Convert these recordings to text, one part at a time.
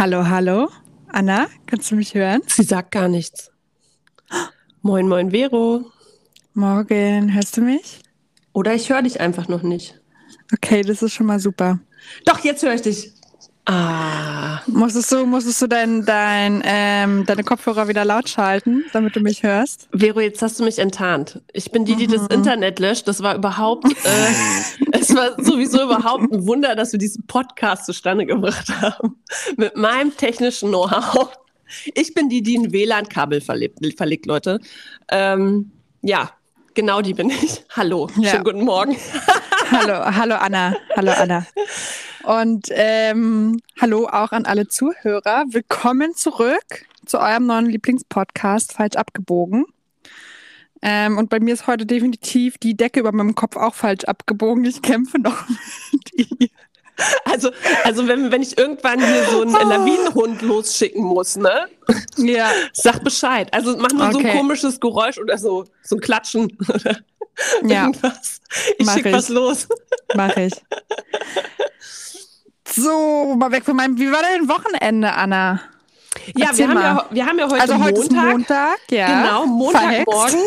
Hallo, hallo. Anna, kannst du mich hören? Sie sagt gar nichts. Moin, moin, Vero. Morgen, hörst du mich? Oder ich höre dich einfach noch nicht. Okay, das ist schon mal super. Doch, jetzt höre ich dich. Ah. Musstest du, musstest du dein, dein, ähm, deine Kopfhörer wieder laut schalten, damit du mich hörst? Vero, jetzt hast du mich enttarnt. Ich bin die, die mhm. das Internet löscht. Das war überhaupt, äh, es war sowieso überhaupt ein Wunder, dass wir diesen Podcast zustande gebracht haben. Mit meinem technischen Know-how. Ich bin die, die ein WLAN-Kabel verlegt, verlegt, Leute. Ähm, ja, genau die bin ich. Hallo, ja. schönen guten Morgen. hallo, hallo Anna. Hallo Anna. Und ähm, hallo auch an alle Zuhörer. Willkommen zurück zu eurem neuen Lieblingspodcast, Falsch abgebogen. Ähm, und bei mir ist heute definitiv die Decke über meinem Kopf auch falsch abgebogen. Ich kämpfe noch mit ihr. Also, also wenn, wenn ich irgendwann hier so einen. Lawinenhund losschicken muss, ne? Ja. Sag Bescheid. Also mach nur okay. so ein komisches Geräusch oder so, so ein Klatschen oder ja. irgendwas. Ich mach schick ich. was los. Mach ich. So, mal weg von meinem. Wie war dein Wochenende, Anna? Ja, wir haben ja, wir haben ja heute also heute Montag. Montag, ja. Genau, Montagmorgen.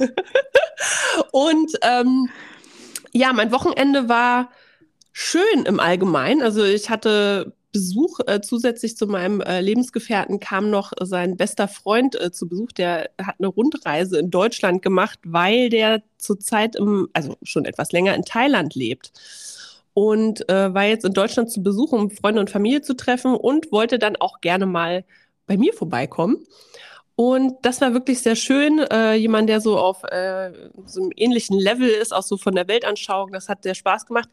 Und ähm, ja, mein Wochenende war schön im Allgemeinen. Also ich hatte Besuch äh, zusätzlich zu meinem äh, Lebensgefährten kam noch sein bester Freund äh, zu Besuch. Der hat eine Rundreise in Deutschland gemacht, weil der zurzeit im, also schon etwas länger in Thailand lebt und äh, war jetzt in Deutschland zu Besuch, um Freunde und Familie zu treffen und wollte dann auch gerne mal bei mir vorbeikommen. Und das war wirklich sehr schön. Äh, jemand, der so auf äh, so einem ähnlichen Level ist, auch so von der Weltanschauung, das hat sehr Spaß gemacht.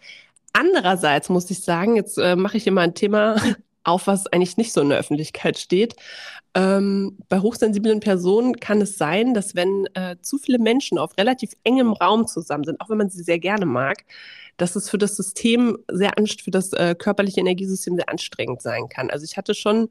Andererseits muss ich sagen, jetzt äh, mache ich immer ein Thema auf, was eigentlich nicht so in der Öffentlichkeit steht. Ähm, bei hochsensiblen Personen kann es sein, dass wenn äh, zu viele Menschen auf relativ engem Raum zusammen sind, auch wenn man sie sehr gerne mag, dass es für das System sehr für das äh, körperliche Energiesystem sehr anstrengend sein kann. Also ich hatte schon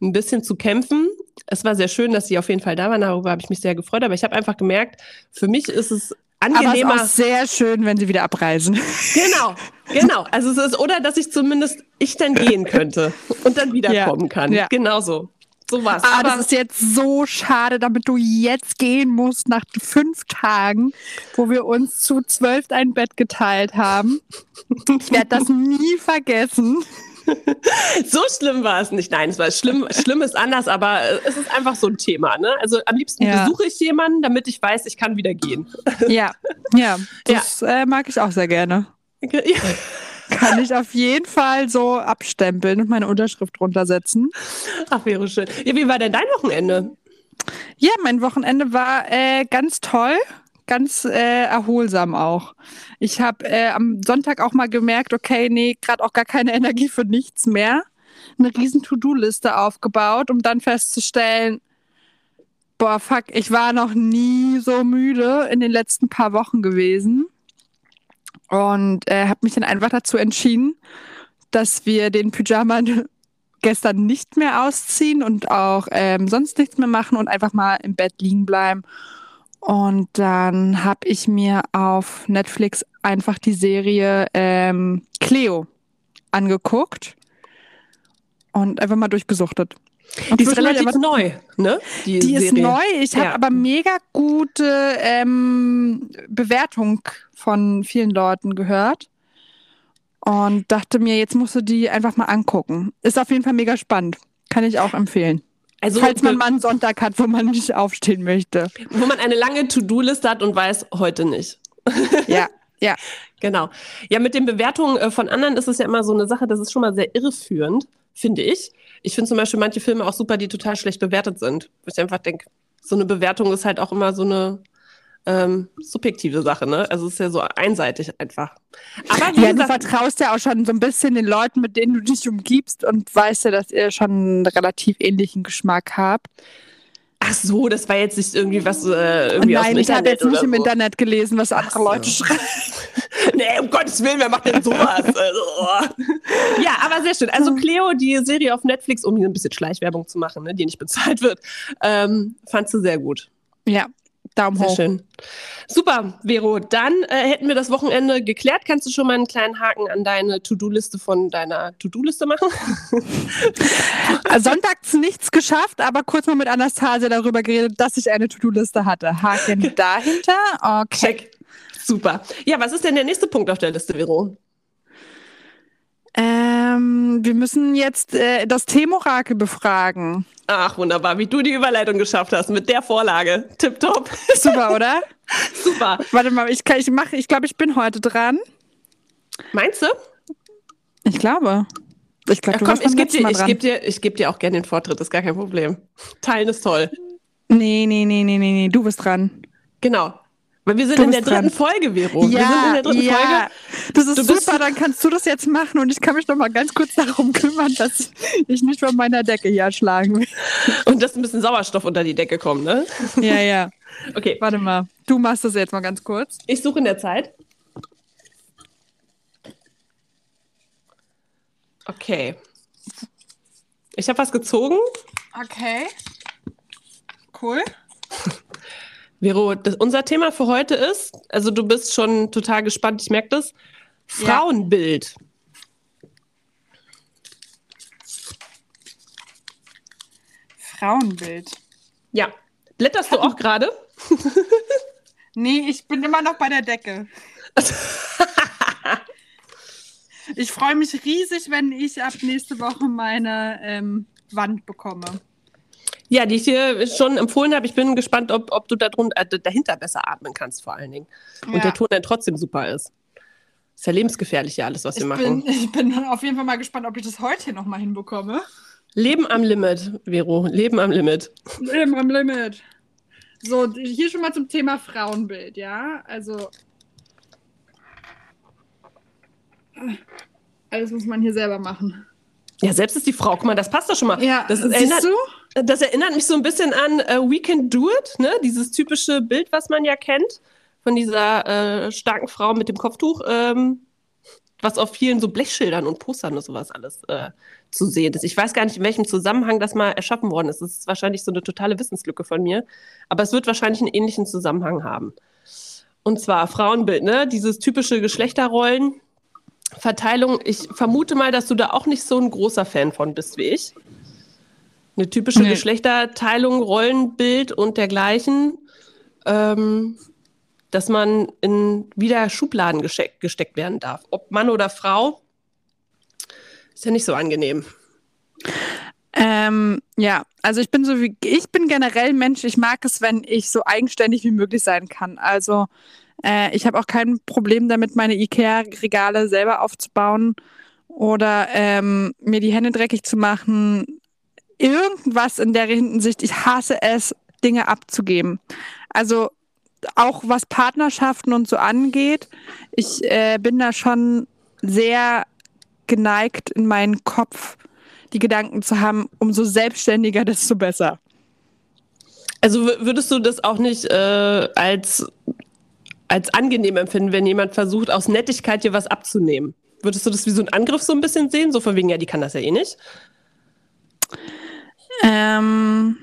ein bisschen zu kämpfen. Es war sehr schön, dass Sie auf jeden Fall da waren. Darüber habe ich mich sehr gefreut. Aber ich habe einfach gemerkt, für mich ist es angenehmer. Aber es ist auch sehr schön, wenn Sie wieder abreisen. Genau, genau. Also es ist, oder dass ich zumindest ich dann gehen könnte und dann wiederkommen ja, kann. Ja. Genau so. So was. Aber, das ist jetzt so schade, damit du jetzt gehen musst nach fünf Tagen, wo wir uns zu zwölf ein Bett geteilt haben. Ich werde das nie vergessen. so schlimm war es nicht. Nein, es war schlimm. Schlimm ist anders, aber es ist einfach so ein Thema. Ne? Also am liebsten ja. besuche ich jemanden, damit ich weiß, ich kann wieder gehen. Ja, ja, das ja. Äh, mag ich auch sehr gerne. Ja. Kann ich auf jeden Fall so abstempeln und meine Unterschrift drunter setzen. Ach, wäre schön. Ja, wie war denn dein Wochenende? Ja, mein Wochenende war äh, ganz toll, ganz äh, erholsam auch. Ich habe äh, am Sonntag auch mal gemerkt, okay, nee, gerade auch gar keine Energie für nichts mehr. Eine riesen To-Do-Liste aufgebaut, um dann festzustellen, boah, fuck, ich war noch nie so müde in den letzten paar Wochen gewesen. Und äh, habe mich dann einfach dazu entschieden, dass wir den Pyjama gestern nicht mehr ausziehen und auch ähm, sonst nichts mehr machen und einfach mal im Bett liegen bleiben. Und dann habe ich mir auf Netflix einfach die Serie ähm, Cleo angeguckt und einfach mal durchgesuchtet. Und die ist relativ aber, neu, ne? Die, die ist neu. Ich habe aber mega gute ähm, Bewertung von vielen Leuten gehört und dachte mir, jetzt musst du die einfach mal angucken. Ist auf jeden Fall mega spannend. Kann ich auch empfehlen. Also, Falls man mal einen Sonntag hat, wo man nicht aufstehen möchte. Wo man eine lange To-Do-Liste hat und weiß, heute nicht. Ja, ja. Genau. Ja, mit den Bewertungen äh, von anderen ist es ja immer so eine Sache, das ist schon mal sehr irreführend, finde ich. Ich finde zum Beispiel manche Filme auch super, die total schlecht bewertet sind. Wo ich einfach denke, so eine Bewertung ist halt auch immer so eine ähm, subjektive Sache, ne? Also es ist ja so einseitig einfach. Aber ja, du vertraust ja auch schon so ein bisschen den Leuten, mit denen du dich umgibst und weißt ja, dass ihr schon einen relativ ähnlichen Geschmack habt. Ach so, das war jetzt nicht irgendwie was äh, irgendwie Nein, ich habe jetzt nicht so. im Internet gelesen, was andere so. Leute schreiben. nee, um Gottes Willen, wer macht denn sowas? Also, oh. ja, aber sehr schön. Also Cleo, die Serie auf Netflix, um hier ein bisschen Schleichwerbung zu machen, ne, die nicht bezahlt wird, ähm, fandst du sehr gut. Ja, Daumen Sehr hoch. schön. Super, Vero. Dann äh, hätten wir das Wochenende geklärt. Kannst du schon mal einen kleinen Haken an deine To-Do-Liste von deiner To-Do-Liste machen? Also Sonntags nichts geschafft, aber kurz mal mit Anastasia darüber geredet, dass ich eine To-Do-Liste hatte. Haken dahinter. Okay. Check. Super. Ja, was ist denn der nächste Punkt auf der Liste, Vero? Ähm, wir müssen jetzt äh, das Themorakel befragen. Ach, wunderbar, wie du die Überleitung geschafft hast mit der Vorlage. Tipptopp. Super, oder? Super. Warte mal, ich, kann, ich mache, ich glaube, ich bin heute dran. Meinst du? Ich glaube. Ich glaube, du komm, warst beim ich gebe dir, ich geb dir, ich geb dir auch gerne den Vortritt, ist gar kein Problem. Teilen ist toll. Nee, nee, nee, nee, nee, nee, du bist dran. Genau. Weil wir sind in der bist dran. dritten Folge, Vero. wir sind in der dritten ja. Das ist Du bist- super, dann kannst du das jetzt machen und ich kann mich noch mal ganz kurz darum kümmern, dass ich nicht von meiner Decke hier erschlagen will. Folge. Und dass ein bisschen Sauerstoff unter die Decke kommt, ne? Ja, ja. Okay, Warte mal. Du machst das jetzt mal ganz kurz. ich suche in der Zeit. Okay. Ich habe was gezogen. Okay. Cool. Vero, das, unser Thema für heute ist, also du bist schon total gespannt, ich merke das, Ja. Frauenbild. Frauenbild. Ja. Blätterst du auch gerade? Nee, ich bin immer noch bei der Decke. ich freue mich riesig, wenn ich ab nächste Woche meine ähm, Wand bekomme. Ja, die ich dir schon empfohlen habe. Ich bin gespannt, ob, ob du da drun, äh, dahinter besser atmen kannst, vor allen Dingen. Und Ja. der Ton dann trotzdem super ist. Ist ja lebensgefährlich, ja, alles, was wir Ich machen. bin, ich bin auf jeden Fall mal gespannt, ob ich das heute hier nochmal hinbekomme. Leben am Limit, Vero. Leben am Limit. Leben am Limit. So, hier schon mal zum Thema Frauenbild, ja? Also. Alles muss man hier selber machen. Ja, selbst ist die Frau. Guck mal, das passt doch schon mal. Ja, das, siehst erinnert, du? Das erinnert mich so ein bisschen an äh, We Can Do It, ne? Dieses typische Bild, was man ja kennt, von dieser äh, starken Frau mit dem Kopftuch, ähm, was auf vielen so Blechschildern und Postern und sowas alles äh, zu sehen ist. Ich weiß gar nicht, in welchem Zusammenhang das mal erschaffen worden ist. Das ist wahrscheinlich so eine totale Wissenslücke von mir. Aber es wird wahrscheinlich einen ähnlichen Zusammenhang haben. Und zwar Frauenbild, ne? Dieses typische Geschlechterrollen. Verteilung, ich vermute mal, dass du da auch nicht so ein großer Fan von bist wie ich. Eine typische Nee. Geschlechterteilung, Rollenbild und dergleichen, ähm, dass man in wieder Schubladen gesteck, gesteckt werden darf. Ob Mann oder Frau, ist ja nicht so angenehm. Ähm, ja, also ich bin so wie, ich bin generell Mensch, ich mag es, wenn ich so eigenständig wie möglich sein kann. Also äh, ich habe auch kein Problem damit, meine IKEA-Regale selber aufzubauen oder ähm, mir die Hände dreckig zu machen. Irgendwas in der Hinsicht, ich hasse es, Dinge abzugeben. Also auch was Partnerschaften und so angeht, ich äh, bin da schon sehr geneigt in meinen Kopf die Gedanken zu haben, umso selbstständiger, desto besser. Also würdest du das auch nicht äh, als, als angenehm empfinden, wenn jemand versucht, aus Nettigkeit dir was abzunehmen? Würdest du das wie so ein Angriff so ein bisschen sehen? So von wegen, ja, die kann das ja eh nicht. Ähm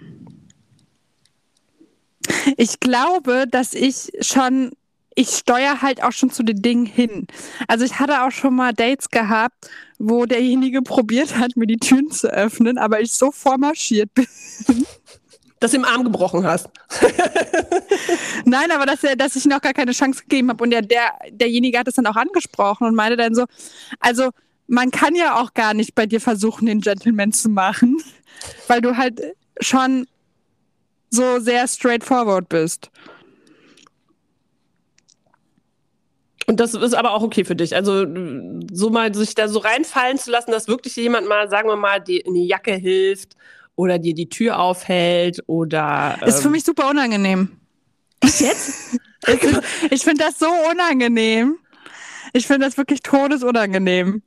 ich glaube, dass ich schon, ich steuere halt auch schon zu den Dingen hin. Also ich hatte auch schon mal Dates gehabt, wo derjenige probiert hat, mir die Türen zu öffnen, aber ich so vormarschiert bin. Dass du im Arm gebrochen hast. Nein, aber dass, er, dass ich noch gar keine Chance gegeben habe. Und der, der, derjenige hat es dann auch angesprochen und meinte dann so, also man kann ja auch gar nicht bei dir versuchen, den Gentleman zu machen, weil du halt schon so sehr straightforward bist. Und das ist aber auch okay für dich. Also so mal sich da so reinfallen zu lassen, dass wirklich jemand mal, sagen wir mal, dir in die Jacke hilft oder dir die Tür aufhält oder. Ist für ähm, mich super unangenehm. jetzt? Ich finde das so unangenehm. Ich finde das wirklich todesunangenehm.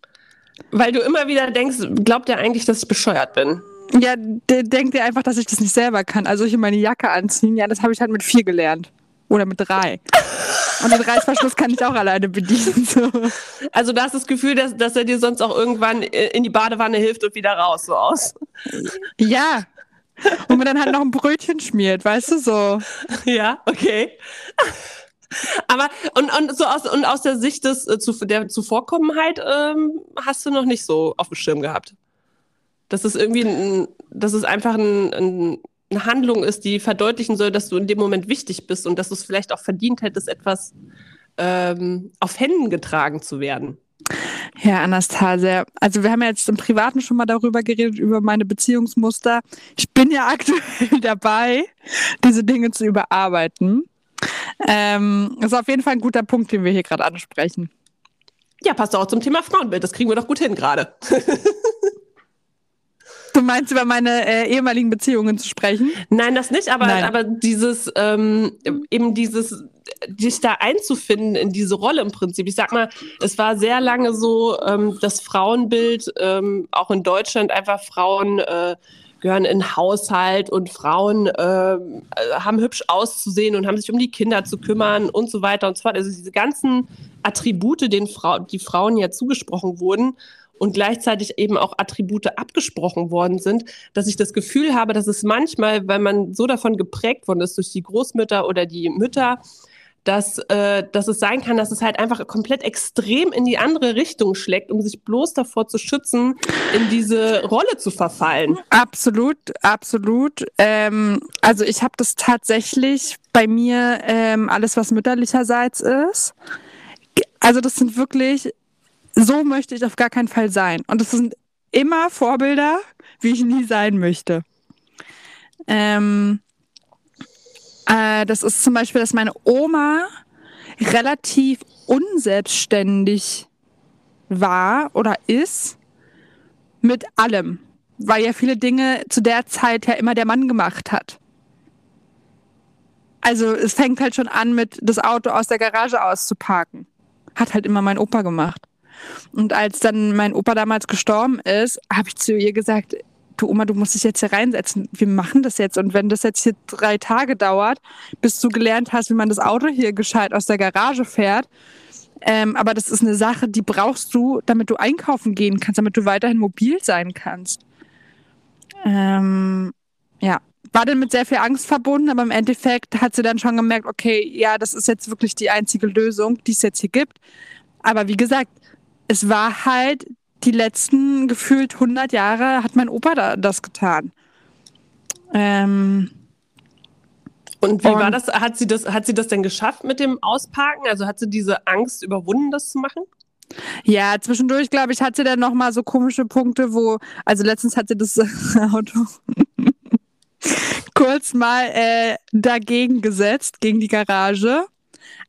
Weil du immer wieder denkst, glaubt er eigentlich, dass ich bescheuert bin? Ja, der denkt dir einfach, dass ich das nicht selber kann. Also hier meine Jacke anziehen, ja, das habe ich halt mit vier gelernt. Oder mit drei. Und den Reißverschluss kann ich auch alleine bedienen. So. Also du hast das Gefühl, dass, dass er dir sonst auch irgendwann äh, in die Badewanne hilft und wieder raus, so aus. Ja. und mir dann halt noch ein Brötchen schmiert, weißt du so. Ja, okay. Aber und, und so aus und aus der Sicht des äh, zu, der Zuvorkommenheit ähm, hast du noch nicht so auf dem Schirm gehabt. Dass es irgendwie ein, dass es einfach ein, ein, eine Handlung ist, die verdeutlichen soll, dass du in dem Moment wichtig bist und dass du es vielleicht auch verdient hättest, etwas ähm, auf Händen getragen zu werden. Ja, Anastasia. Also wir haben ja jetzt im Privaten schon mal darüber geredet, über meine Beziehungsmuster. Ich bin ja aktuell dabei, diese Dinge zu überarbeiten. Ähm, ist auf jeden Fall ein guter Punkt, den wir hier gerade ansprechen. Ja, passt auch zum Thema Frauenbild. Das kriegen wir doch gut hin gerade. Du meinst, über meine äh, ehemaligen Beziehungen zu sprechen? Nein, das nicht, aber, aber dieses, ähm, eben dieses, dich da einzufinden in diese Rolle im Prinzip. Ich sag mal, es war sehr lange so, ähm, das Frauenbild, ähm, auch in Deutschland, einfach Frauen äh, gehören in Haushalt und Frauen äh, haben hübsch auszusehen und haben sich um die Kinder zu kümmern und so weiter und so fort. Also diese ganzen Attribute, denen Frau, die Frauen ja zugesprochen wurden, und gleichzeitig eben auch Attribute abgesprochen worden sind, dass ich das Gefühl habe, dass es manchmal, weil man so davon geprägt worden ist durch die Großmütter oder die Mütter, dass, äh, dass es sein kann, dass es halt einfach komplett extrem in die andere Richtung schlägt, um sich bloß davor zu schützen, in diese Rolle zu verfallen. Absolut, absolut. Ähm, also ich habe das tatsächlich bei mir ähm, alles, was mütterlicherseits ist. Also das sind wirklich so möchte ich auf gar keinen Fall sein. Und es sind immer Vorbilder, wie ich nie sein möchte. Ähm, äh, das ist zum Beispiel, dass meine Oma relativ unselbstständig war oder ist mit allem, weil ja viele Dinge zu der Zeit ja immer der Mann gemacht hat. Also es fängt halt schon an mit das Auto aus der Garage auszuparken. Hat halt immer mein Opa gemacht. Und als dann mein Opa damals gestorben ist, habe ich zu ihr gesagt, du Oma, du musst dich jetzt hier reinsetzen. Wir machen das jetzt. Und wenn das jetzt hier drei Tage dauert, bis du gelernt hast, wie man das Auto hier gescheit aus der Garage fährt, ähm, aber das ist eine Sache, die brauchst du, damit du einkaufen gehen kannst, damit du weiterhin mobil sein kannst. Ähm, ja, war dann mit sehr viel Angst verbunden, aber im Endeffekt hat sie dann schon gemerkt, okay, ja, das ist jetzt wirklich die einzige Lösung, die es jetzt hier gibt. Aber wie gesagt, es war halt die letzten gefühlt 100 Jahre hat mein Opa da, das getan. Ähm, und wie und, war das? Hat sie das? Hat sie das denn geschafft mit dem Ausparken? Also hat sie diese Angst überwunden, das zu machen? Ja, zwischendurch, glaube ich, hat sie dann noch mal so komische Punkte, wo, also letztens hat sie das Auto kurz mal äh, dagegen gesetzt, gegen die Garage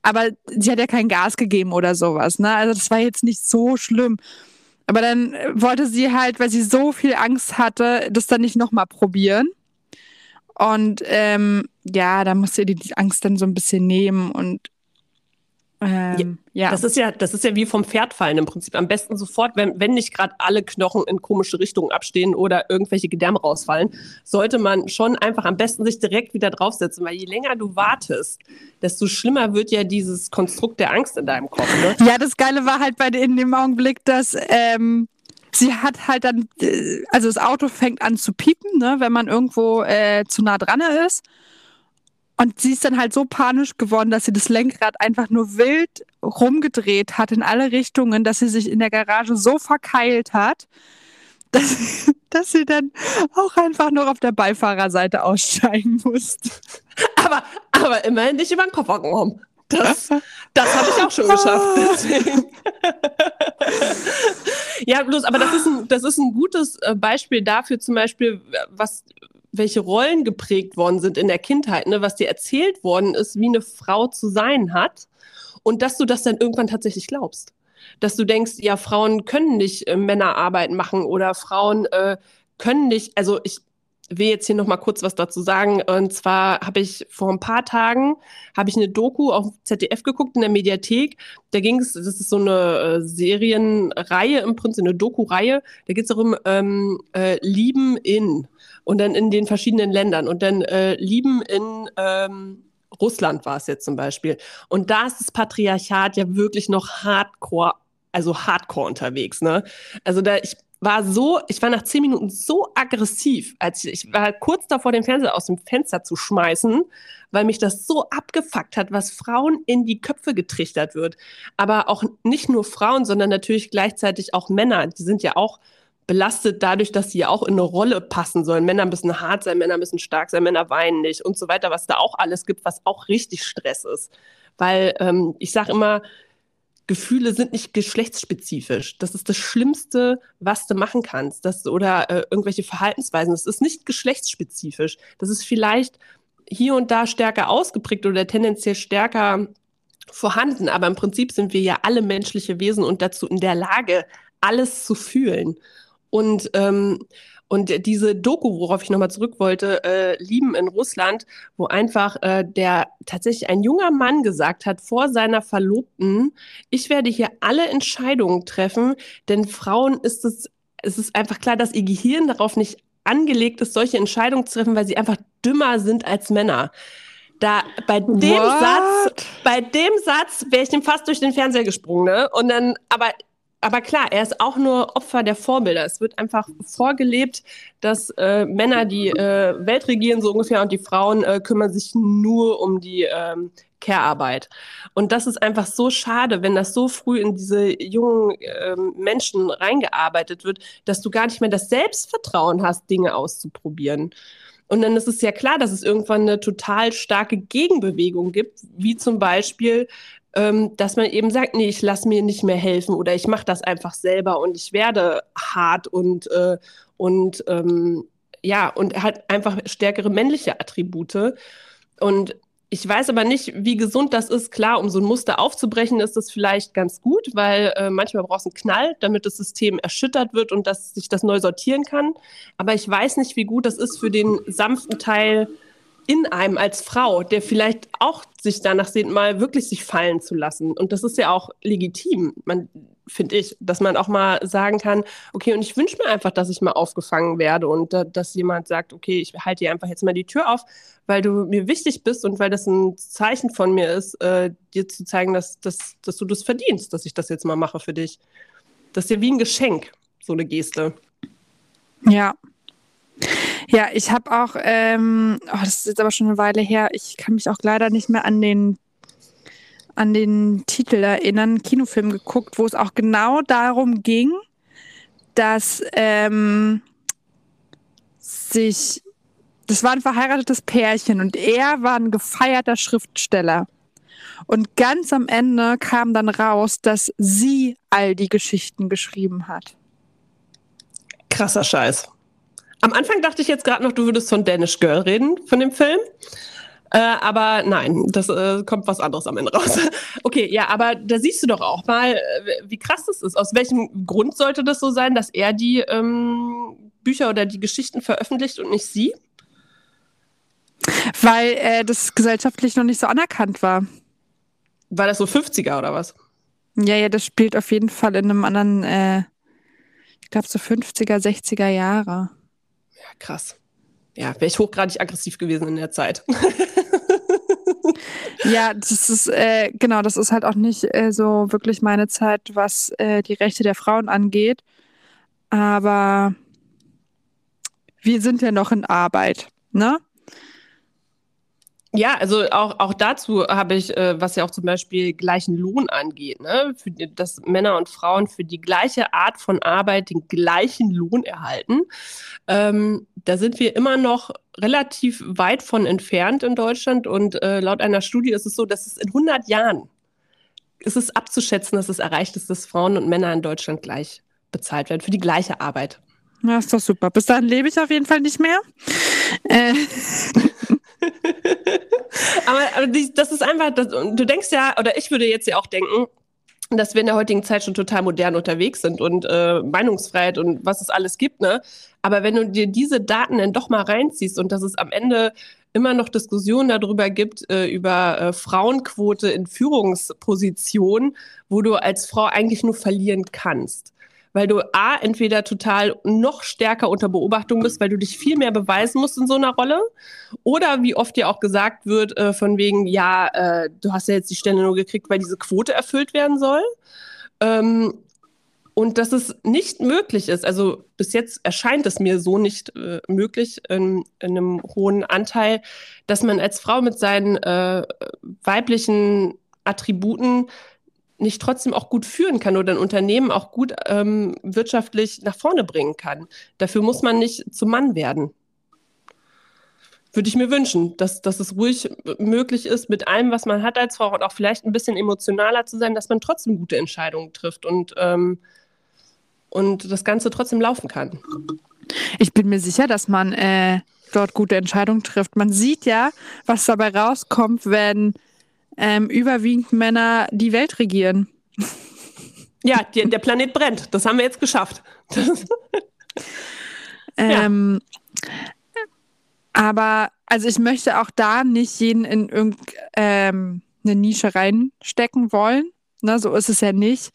aber sie hat ja kein Gas gegeben oder sowas. Ne? Also das war jetzt nicht so schlimm. Aber dann wollte sie halt, weil sie so viel Angst hatte, das dann nicht nochmal probieren. Und ähm, ja, da musste ihr die Angst dann so ein bisschen nehmen und ähm, ja, ja, Das ist ja, das ist ja wie vom Pferd fallen im Prinzip. Am besten sofort, wenn, wenn nicht gerade alle Knochen in komische Richtungen abstehen oder irgendwelche Gedärme rausfallen, sollte man schon einfach am besten sich direkt wieder draufsetzen, weil je länger du wartest, desto schlimmer wird ja dieses Konstrukt der Angst in deinem Kopf. Ne? Ja, das Geile war halt bei in dem Augenblick, dass ähm, sie hat halt dann, äh, also das Auto fängt an zu piepen, ne, wenn man irgendwo äh, zu nah dran ist. Und sie ist dann halt so panisch geworden, dass sie das Lenkrad einfach nur wild rumgedreht hat in alle Richtungen, dass sie sich in der Garage so verkeilt hat, dass, dass sie dann auch einfach nur auf der Beifahrerseite aussteigen musste. Aber, aber immerhin nicht über den Kofferraum. Das, das habe ich auch schon geschafft. Deswegen. ja, bloß, aber das ist ein, das ist ein gutes äh, Beispiel dafür, zum Beispiel, was welche Rollen geprägt worden sind in der Kindheit, ne, was dir erzählt worden ist, wie eine Frau zu sein hat und dass du das dann irgendwann tatsächlich glaubst. Dass du denkst, ja, Frauen können nicht äh, Männerarbeit machen oder Frauen äh, können nicht, also ich will jetzt hier noch mal kurz was dazu sagen. Und zwar habe ich vor ein paar Tagen habe ich eine Doku auf ZDF geguckt in der Mediathek. Da ging es, das ist so eine äh, Serienreihe im Prinzip, eine Doku-Reihe. Da geht es darum, ähm, äh, Lieben in und dann in den verschiedenen Ländern und dann äh, Lieben in ähm, Russland war es jetzt zum Beispiel. Und da ist das Patriarchat ja wirklich noch hardcore, also hardcore unterwegs. Ne? Also da, ich war so, ich war nach zehn Minuten so aggressiv, als ich, ich war kurz davor, den Fernseher aus dem Fenster zu schmeißen, weil mich das so abgefuckt hat, was Frauen in die Köpfe getrichtert wird. Aber auch nicht nur Frauen, sondern natürlich gleichzeitig auch Männer. Die sind ja auch belastet dadurch, dass sie ja auch in eine Rolle passen sollen. Männer müssen hart sein, Männer müssen stark sein, Männer weinen nicht und so weiter, was da auch alles gibt, was auch richtig Stress ist. Weil ähm, ich sage immer, Gefühle sind nicht geschlechtsspezifisch. Das ist das Schlimmste, was du machen kannst. Das, oder äh, irgendwelche Verhaltensweisen. Das ist nicht geschlechtsspezifisch. Das ist vielleicht hier und da stärker ausgeprägt oder tendenziell stärker vorhanden. Aber im Prinzip sind wir ja alle menschliche Wesen und dazu in der Lage, alles zu fühlen. Und ähm, und diese Doku, worauf ich nochmal zurück wollte, äh, Lieben in Russland, wo einfach äh, der tatsächlich ein junger Mann gesagt hat vor seiner Verlobten, ich werde hier alle Entscheidungen treffen, denn Frauen ist es, es ist einfach klar, dass ihr Gehirn darauf nicht angelegt ist, solche Entscheidungen zu treffen, weil sie einfach dümmer sind als Männer. Da bei dem What? Satz, bei dem Satz wäre ich dem fast durch den Fernseher gesprungen, ne? Und dann, aber aber klar, er ist auch nur Opfer der Vorbilder. Es wird einfach vorgelebt, dass äh, Männer die äh, Welt regieren, so ungefähr, und die Frauen äh, kümmern sich nur um die ähm, Care-Arbeit. Und das ist einfach so schade, wenn das so früh in diese jungen ähm, Menschen reingearbeitet wird, dass du gar nicht mehr das Selbstvertrauen hast, Dinge auszuprobieren. Und dann ist es ja klar, dass es irgendwann eine total starke Gegenbewegung gibt, wie zum Beispiel ähm, dass man eben sagt, nee, ich lasse mir nicht mehr helfen oder ich mache das einfach selber und ich werde hart und, äh, und ähm, ja, und hat einfach stärkere männliche Attribute. Und ich weiß aber nicht, wie gesund das ist. Klar, um so ein Muster aufzubrechen, ist das vielleicht ganz gut, weil äh, manchmal brauchst du einen Knall, damit das System erschüttert wird und dass sich das neu sortieren kann. Aber ich weiß nicht, wie gut das ist für den sanften Teil in einem als Frau, der vielleicht auch sich danach sehnt, mal wirklich sich fallen zu lassen. Und das ist ja auch legitim, finde ich, dass man auch mal sagen kann, okay, und ich wünsche mir einfach, dass ich mal aufgefangen werde und da, dass jemand sagt, okay, ich halte dir einfach jetzt mal die Tür auf, weil du mir wichtig bist und weil das ein Zeichen von mir ist, äh, dir zu zeigen, dass, dass, dass du das verdienst, dass ich das jetzt mal mache für dich. Das ist ja wie ein Geschenk, so eine Geste. Ja, ja, ich habe auch, ähm, oh, das ist jetzt aber schon eine Weile her, ich kann mich auch leider nicht mehr an den an den Titel erinnern, Kinofilm geguckt, wo es auch genau darum ging, dass ähm, sich, das war ein verheiratetes Pärchen und er war ein gefeierter Schriftsteller. Und ganz am Ende kam dann raus, dass sie all die Geschichten geschrieben hat. Krasser Scheiß. Am Anfang dachte ich jetzt gerade noch, du würdest von Danish Girl reden, von dem Film. Äh, aber nein, das äh, kommt was anderes am Ende raus. okay, ja, aber da siehst du doch auch mal, äh, wie krass das ist. Aus welchem Grund sollte das so sein, dass er die ähm, Bücher oder die Geschichten veröffentlicht und nicht sie? Weil äh, das gesellschaftlich noch nicht so anerkannt war. War das so 50er oder was? Ja, ja, das spielt auf jeden Fall in einem anderen, äh, ich glaube so 50er, 60er Jahre krass. Ja, wäre ich hochgradig aggressiv gewesen in der Zeit. ja, das ist, äh, genau, das ist halt auch nicht äh, so wirklich meine Zeit, was äh, die Rechte der Frauen angeht. Aber wir sind ja noch in Arbeit, ne? Ja, also auch, auch dazu habe ich, äh, was ja auch zum Beispiel gleichen Lohn angeht, ne? für, dass Männer und Frauen für die gleiche Art von Arbeit den gleichen Lohn erhalten. Ähm, da sind wir immer noch relativ weit von entfernt in Deutschland und äh, laut einer Studie ist es so, dass es in 100 Jahren ist es abzuschätzen, dass es erreicht ist, dass Frauen und Männer in Deutschland gleich bezahlt werden für die gleiche Arbeit. Ja, ist doch super. Bis dahin lebe ich auf jeden Fall nicht mehr. Äh. aber, aber die, das ist einfach, das, du denkst ja, oder ich würde jetzt ja auch denken, dass wir in der heutigen Zeit schon total modern unterwegs sind und äh, Meinungsfreiheit und was es alles gibt, ne? Aber wenn du dir diese Daten dann doch mal reinziehst und dass es am Ende immer noch Diskussionen darüber gibt, äh, über äh, Frauenquote in Führungspositionen, wo du als Frau eigentlich nur verlieren kannst weil du A, entweder total noch stärker unter Beobachtung bist, weil du dich viel mehr beweisen musst in so einer Rolle, oder wie oft dir auch gesagt wird, äh, von wegen, ja, äh, du hast ja jetzt die Stelle nur gekriegt, weil diese Quote erfüllt werden soll. Ähm, und dass es nicht möglich ist, also bis jetzt erscheint es mir so nicht äh, möglich in, in, einem hohen Anteil, dass man als Frau mit seinen äh, weiblichen Attributen nicht trotzdem auch gut führen kann oder ein Unternehmen auch gut ähm, wirtschaftlich nach vorne bringen kann. Dafür muss man nicht zum Mann werden. Würde ich mir wünschen, dass, dass es ruhig möglich ist, mit allem, was man hat als Frau und auch vielleicht ein bisschen emotionaler zu sein, dass man trotzdem gute Entscheidungen trifft und ähm, und das Ganze trotzdem laufen kann. Ich bin mir sicher, dass man äh, dort gute Entscheidungen trifft. Man sieht ja, was dabei rauskommt, wenn ähm, überwiegend Männer die Welt regieren. Ja, die, der Planet brennt. Das haben wir jetzt geschafft. ähm, Aber also ich möchte auch da nicht jeden in irgendeine ähm, Nische reinstecken wollen. Ne, so ist es ja nicht.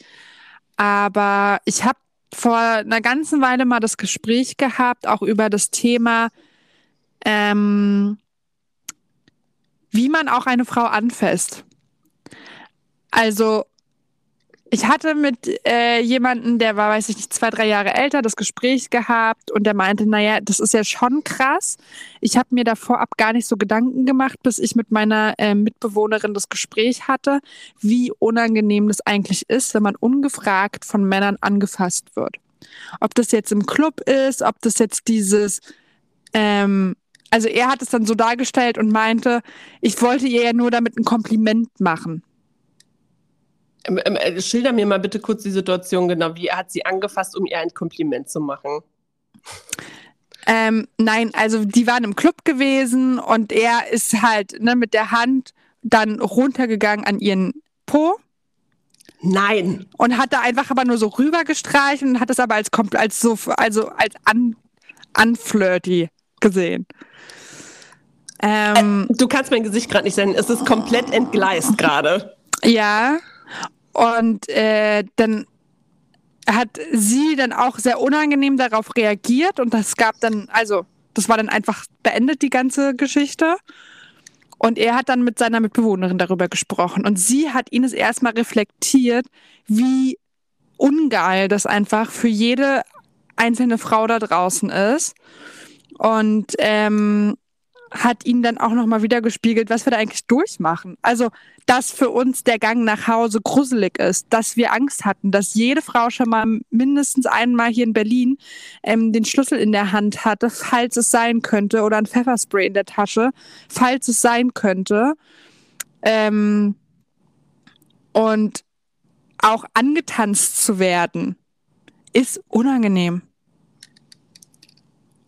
Aber ich habe vor einer ganzen Weile mal das Gespräch gehabt, auch über das Thema, ähm, wie man auch eine Frau anfasst. Also ich hatte mit äh, jemanden, der war, weiß ich nicht, zwei, drei Jahre älter, das Gespräch gehabt und der meinte, naja, das ist ja schon krass. Ich habe mir da vorab gar nicht so Gedanken gemacht, bis ich mit meiner äh, Mitbewohnerin das Gespräch hatte, wie unangenehm das eigentlich ist, wenn man ungefragt von Männern angefasst wird. Ob das jetzt im Club ist, ob das jetzt dieses, ähm, also er hat es dann so dargestellt und meinte, ich wollte ihr ja nur damit ein Kompliment machen. Ähm, ähm, äh, schilder mir mal bitte kurz die Situation genau. Wie hat sie angefasst, um ihr ein Kompliment zu machen? Ähm, nein, also die waren im Club gewesen und er ist halt ne, mit der Hand dann runtergegangen an ihren Po. Nein. Und hat da einfach aber nur so rübergestreichen und hat es aber als, als so, also als un, unflirty gesehen. Ähm, äh, du kannst mein Gesicht gerade nicht sehen. Es ist komplett entgleist gerade. Ja. Und äh, dann hat sie dann auch sehr unangenehm darauf reagiert und das gab dann, also das war dann einfach beendet, die ganze Geschichte. Und er hat dann mit seiner Mitbewohnerin darüber gesprochen. Und sie hat ihn es erstmal reflektiert, wie ungeil das einfach für jede einzelne Frau da draußen ist. Und ähm, hat ihn dann auch nochmal wieder gespiegelt, was wir da eigentlich durchmachen. Also, dass für uns der Gang nach Hause gruselig ist, dass wir Angst hatten, dass jede Frau schon mal mindestens einmal hier in Berlin ähm, den Schlüssel in der Hand hatte, falls es sein könnte, oder ein Pfefferspray in der Tasche, falls es sein könnte. Ähm, und auch angetanzt zu werden, ist unangenehm.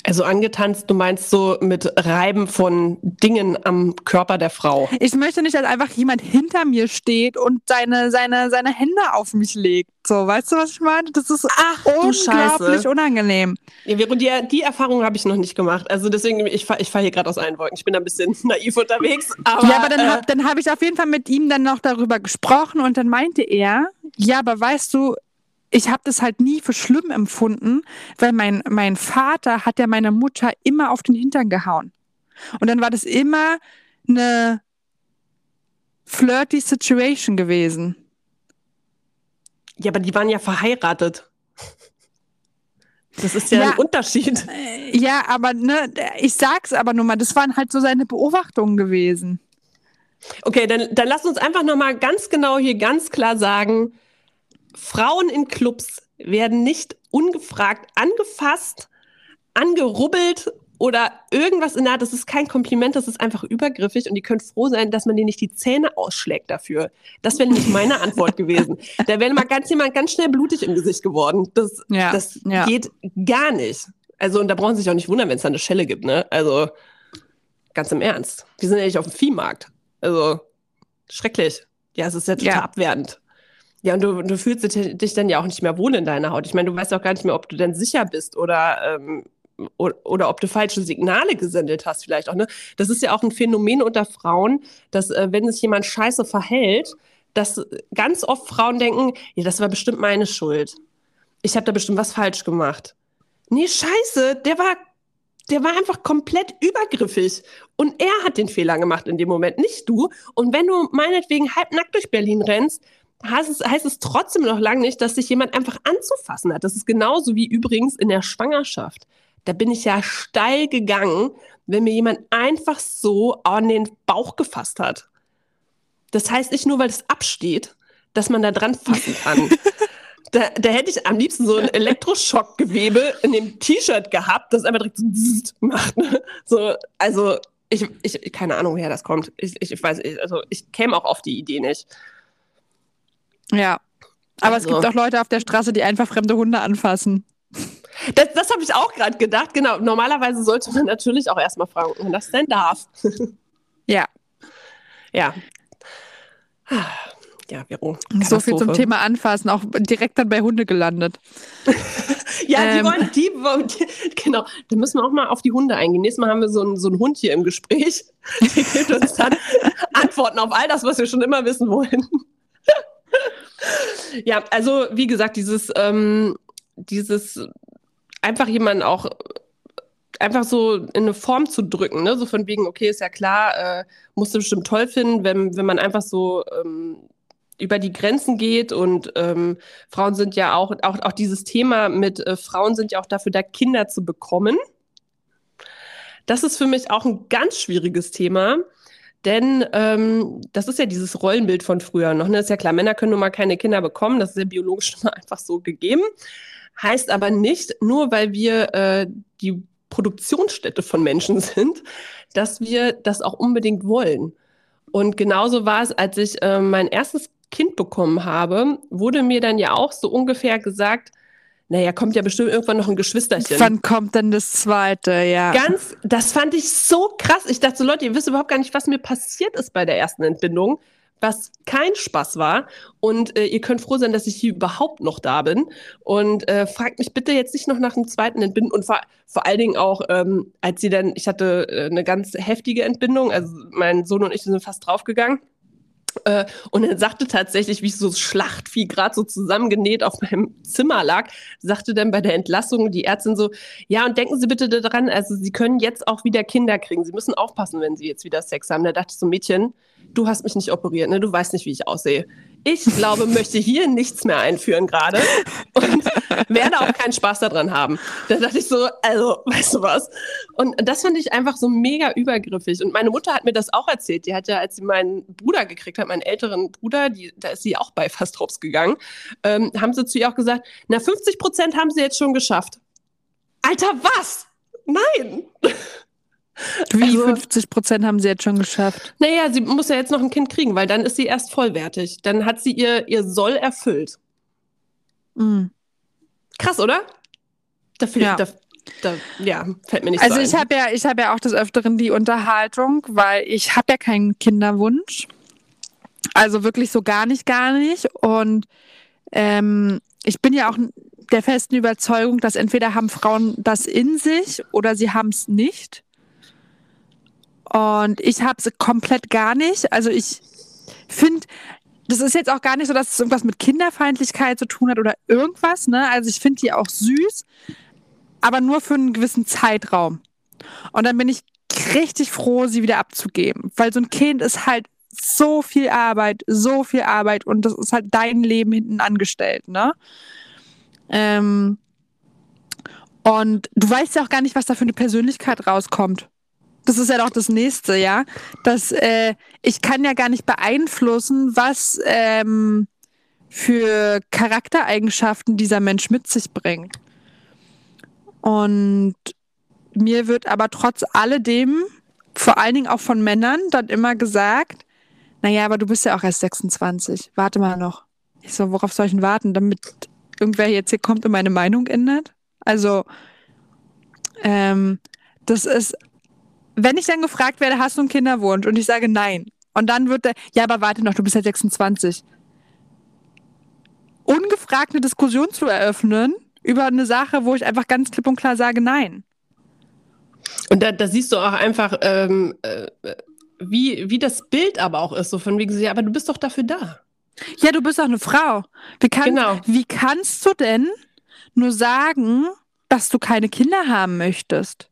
Also angetanzt, du meinst so mit Reiben von Dingen am Körper der Frau. Ich möchte nicht, dass einfach jemand hinter mir steht und seine, seine, seine Hände auf mich legt. So, weißt du, was ich meine? Das ist Ach, unglaublich unangenehm. Ja, die, die Erfahrung habe ich noch nicht gemacht. Also deswegen, ich fahre ich fahr hier gerade aus allen Wolken. Ich bin ein bisschen naiv unterwegs. Aber, ja, aber dann äh, habe hab ich auf jeden Fall mit ihm dann noch darüber gesprochen und dann meinte er, ja, aber weißt du, ich habe das halt nie für schlimm empfunden, weil mein, mein Vater hat ja meiner Mutter immer auf den Hintern gehauen. Und dann war das immer eine flirty Situation gewesen. Ja, aber die waren ja verheiratet. Das ist ja, ja, ein Unterschied. Äh, ja, aber ne, ich sag's aber nur mal, das waren halt so seine Beobachtungen gewesen. Okay, dann, dann lass uns einfach nochmal ganz genau hier ganz klar sagen, Frauen in Clubs werden nicht ungefragt angefasst, angerubbelt oder irgendwas in der Art. Das ist kein Kompliment, das ist einfach übergriffig und die können froh sein, dass man denen nicht die Zähne ausschlägt dafür. Das wäre nicht meine Antwort gewesen. Da wäre mal ganz jemand ganz schnell blutig im Gesicht geworden. Das, ja, das ja. geht gar nicht. Also, und da brauchen Sie sich auch nicht wundern, wenn es da eine Schelle gibt, ne? Also, ganz im Ernst. Wir sind ja nicht auf dem Viehmarkt. Also, schrecklich. Ja, es ist ja total ja. abwertend. Ja, und du, du fühlst dich dann ja auch nicht mehr wohl in deiner Haut. Ich meine, du weißt auch gar nicht mehr, ob du denn sicher bist oder, ähm, oder, oder, ob du falsche Signale gesendet hast, vielleicht auch. Ne? Das ist ja auch ein Phänomen unter Frauen, dass, äh, wenn sich jemand scheiße verhält, dass ganz oft Frauen denken, ja, das war bestimmt meine Schuld. Ich habe da bestimmt was falsch gemacht. Nee, scheiße, der war, der war einfach komplett übergriffig. Und er hat den Fehler gemacht in dem Moment, nicht du. Und wenn du meinetwegen halbnackt durch Berlin rennst, heißt es, heißt es trotzdem noch lange nicht, dass sich jemand einfach anzufassen hat. Das ist genauso wie übrigens in der Schwangerschaft. Da bin ich ja steil gegangen, wenn mir jemand einfach so an den Bauch gefasst hat. Das heißt nicht nur, weil es absteht, dass man da dran fassen kann. da, da hätte ich am liebsten so ein Elektroschockgewebe in dem T-Shirt gehabt, das einfach direkt so macht. So, also ich, ich, keine Ahnung, woher das kommt. Ich, ich, ich weiß, ich, also ich käme auch auf die Idee nicht. Ja. Aber also. es gibt auch Leute auf der Straße, die einfach fremde Hunde anfassen. Das, das habe ich auch gerade gedacht. Genau. Normalerweise sollte man natürlich auch erstmal fragen, ob man das denn darf. ja. Ja. Ja, Vero. So viel zum Thema Anfassen, auch direkt dann bei Hunde gelandet. ja, die ähm. wollen, die, die, genau, da müssen wir auch mal auf die Hunde eingehen. Nächstes Mal haben wir so einen, so einen Hund hier im Gespräch. Der gibt uns dann Antworten auf all das, was wir schon immer wissen wollen. Ja, also wie gesagt, dieses, ähm, dieses einfach jemanden auch einfach so in eine Form zu drücken, ne? So von wegen, okay, ist ja klar, äh, musst du bestimmt toll finden, wenn, wenn man einfach so ähm, über die Grenzen geht und ähm, Frauen sind ja auch, auch, auch dieses Thema mit äh, Frauen sind ja auch dafür da, Kinder zu bekommen. Das ist für mich auch ein ganz schwieriges Thema, denn ähm, das ist ja dieses Rollenbild von früher noch. Ne? Ist ja klar, Männer können nun mal keine Kinder bekommen, das ist ja biologisch mal einfach so gegeben. Heißt aber nicht, nur weil wir äh, die Produktionsstätte von Menschen sind, dass wir das auch unbedingt wollen. Und genauso war es, als ich äh, mein erstes Kind bekommen habe, wurde mir dann ja auch so ungefähr gesagt, naja, kommt ja bestimmt irgendwann noch ein Geschwisterchen. Wann kommt denn das zweite, ja. Ganz, das fand ich so krass. Ich dachte so, Leute, ihr wisst überhaupt gar nicht, was mir passiert ist bei der ersten Entbindung, was kein Spaß war. Und äh, ihr könnt froh sein, dass ich hier überhaupt noch da bin. Und äh, fragt mich bitte jetzt nicht noch nach dem zweiten Entbinden. Und vor, vor allen Dingen auch, ähm, als sie dann, ich hatte äh, eine ganz heftige Entbindung, also mein Sohn und ich sind fast draufgegangen. Äh, und er sagte tatsächlich, wie ich so Schlachtvieh gerade so zusammengenäht auf meinem Zimmer lag, sagte dann bei der Entlassung die Ärztin so, ja, und denken Sie bitte daran, also Sie können jetzt auch wieder Kinder kriegen. Sie müssen aufpassen, wenn Sie jetzt wieder Sex haben. Da dachte ich so, Mädchen, du hast mich nicht operiert, ne? Du weißt nicht, wie ich aussehe ich glaube, möchte hier nichts mehr einführen gerade und werde auch keinen Spaß daran haben. Da dachte ich so, also, weißt du was? Und das fand ich einfach so mega übergriffig. Und meine Mutter hat mir das auch erzählt. Die hat ja, als sie meinen Bruder gekriegt hat, meinen älteren Bruder, die, da ist sie auch bei fast hops gegangen, ähm, haben sie zu ihr auch gesagt, na, 50 Prozent haben sie jetzt schon geschafft. Alter, was? Nein! Wie also, 50 Prozent haben sie jetzt schon geschafft? Naja, sie muss ja jetzt noch ein Kind kriegen, weil dann ist sie erst vollwertig. Dann hat sie ihr, ihr Soll erfüllt. Mhm. Krass, oder? Dafür, ja. Da, da, ja, fällt mir nicht also so ich habe ja, ich habe ja auch des Öfteren die Unterhaltung, weil ich habe ja keinen Kinderwunsch. Also wirklich so gar nicht, gar nicht. Und ähm, ich bin ja auch der festen Überzeugung, dass entweder haben Frauen das in sich oder sie haben es nicht. Und ich habe es komplett gar nicht. Also ich finde, das ist jetzt auch gar nicht so, dass es irgendwas mit Kinderfeindlichkeit zu tun hat oder irgendwas. Ne? Also ich finde die auch süß, aber nur für einen gewissen Zeitraum. Und dann bin ich richtig froh, sie wieder abzugeben. Weil so ein Kind ist halt so viel Arbeit, so viel Arbeit und das ist halt dein Leben hinten angestellt, ne? Ähm, und du weißt ja auch gar nicht, was da für eine Persönlichkeit rauskommt das ist ja doch das nächste, ja. Dass äh, ich kann ja gar nicht beeinflussen, was ähm, für Charaktereigenschaften dieser Mensch mit sich bringt. Und mir wird aber trotz alledem, vor allen Dingen auch von Männern, dann immer gesagt, naja, aber du bist ja auch erst 26. Warte mal noch. Ich so, worauf soll ich denn warten, damit irgendwer jetzt hier kommt und meine Meinung ändert? Also, ähm, das ist wenn ich dann gefragt werde, hast du einen Kinderwunsch? Und ich sage nein. Und dann wird der, ja, aber warte noch, du bist ja 26. Ungefragt eine Diskussion zu eröffnen über eine Sache, wo ich einfach ganz klipp und klar sage nein. Und da, da siehst du auch einfach, ähm, äh, wie, wie das Bild aber auch ist, so von wegen, ja, aber du bist doch dafür da. Ja, du bist doch eine Frau. Wie, kann, genau. wie kannst du denn nur sagen, dass du keine Kinder haben möchtest?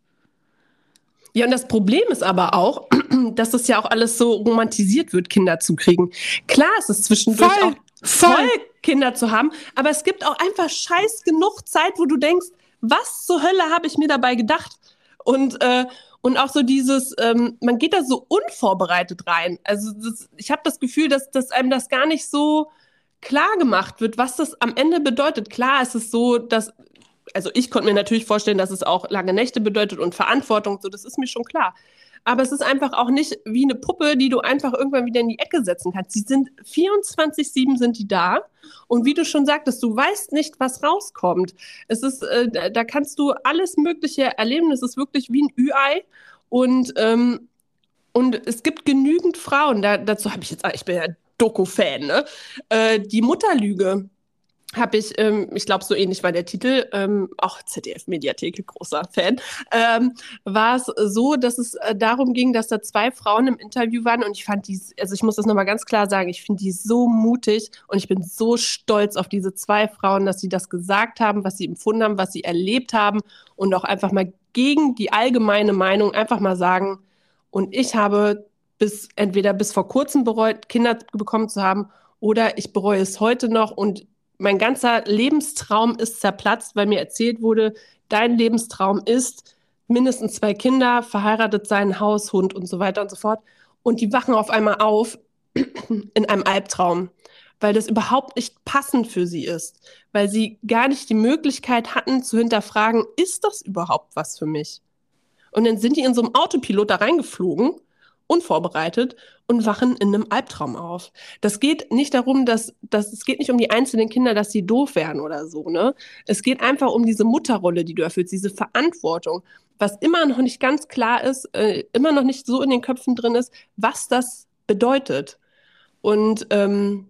Ja, und das Problem ist aber auch, dass das ja auch alles so romantisiert wird, Kinder zu kriegen. Klar, es ist zwischendurch Voll. auch voll Kinder zu haben. Aber es gibt auch einfach scheiß genug Zeit, wo du denkst, was zur Hölle habe ich mir dabei gedacht? Und, äh, und auch so dieses, ähm, man geht da so unvorbereitet rein. Also das, ich habe das Gefühl, dass, dass einem das gar nicht so klar gemacht wird, was das am Ende bedeutet. Klar ist es so, dass, also ich konnte mir natürlich vorstellen, dass es auch lange Nächte bedeutet und Verantwortung, so das ist mir schon klar aber es ist einfach auch nicht wie eine Puppe, die du einfach irgendwann wieder in die Ecke setzen kannst. Sie sind 24-7 sind die da. Und wie du schon sagtest, du weißt nicht, was rauskommt. Es ist, äh, da kannst du alles Mögliche erleben. Es ist wirklich wie ein Ü-Ei. Und, ähm, und es gibt genügend Frauen, da, dazu habe ich jetzt, ich bin ja Doku-Fan, ne? Äh, die Mutterlüge habe ich, ähm, ich glaube, so ähnlich war der Titel, ähm, auch ZDF-Mediathek, großer Fan, ähm, war es so, dass es äh, darum ging, dass da zwei Frauen im Interview waren und ich fand die, also ich muss das nochmal ganz klar sagen, ich finde die so mutig und ich bin so stolz auf diese zwei Frauen, dass sie das gesagt haben, was sie empfunden haben, was sie erlebt haben und auch einfach mal gegen die allgemeine Meinung einfach mal sagen, und ich habe bis entweder bis vor kurzem bereut, Kinder bekommen zu haben oder ich bereue es heute noch und mein ganzer Lebenstraum ist zerplatzt, weil mir erzählt wurde, dein Lebenstraum ist mindestens zwei Kinder, verheiratet sein, Haus, Hund und so weiter und so fort. Und die wachen auf einmal auf in einem Albtraum, weil das überhaupt nicht passend für sie ist, weil sie gar nicht die Möglichkeit hatten zu hinterfragen, ist das überhaupt was für mich? Und dann sind die in so einem Autopilot da reingeflogen unvorbereitet und wachen in einem Albtraum auf. Das geht nicht darum, dass, dass es geht nicht um die einzelnen Kinder, dass sie doof wären oder so. Ne? Es geht einfach um diese Mutterrolle, die du erfüllst, diese Verantwortung, was immer noch nicht ganz klar ist, äh, immer noch nicht so in den Köpfen drin ist, was das bedeutet. Und ähm,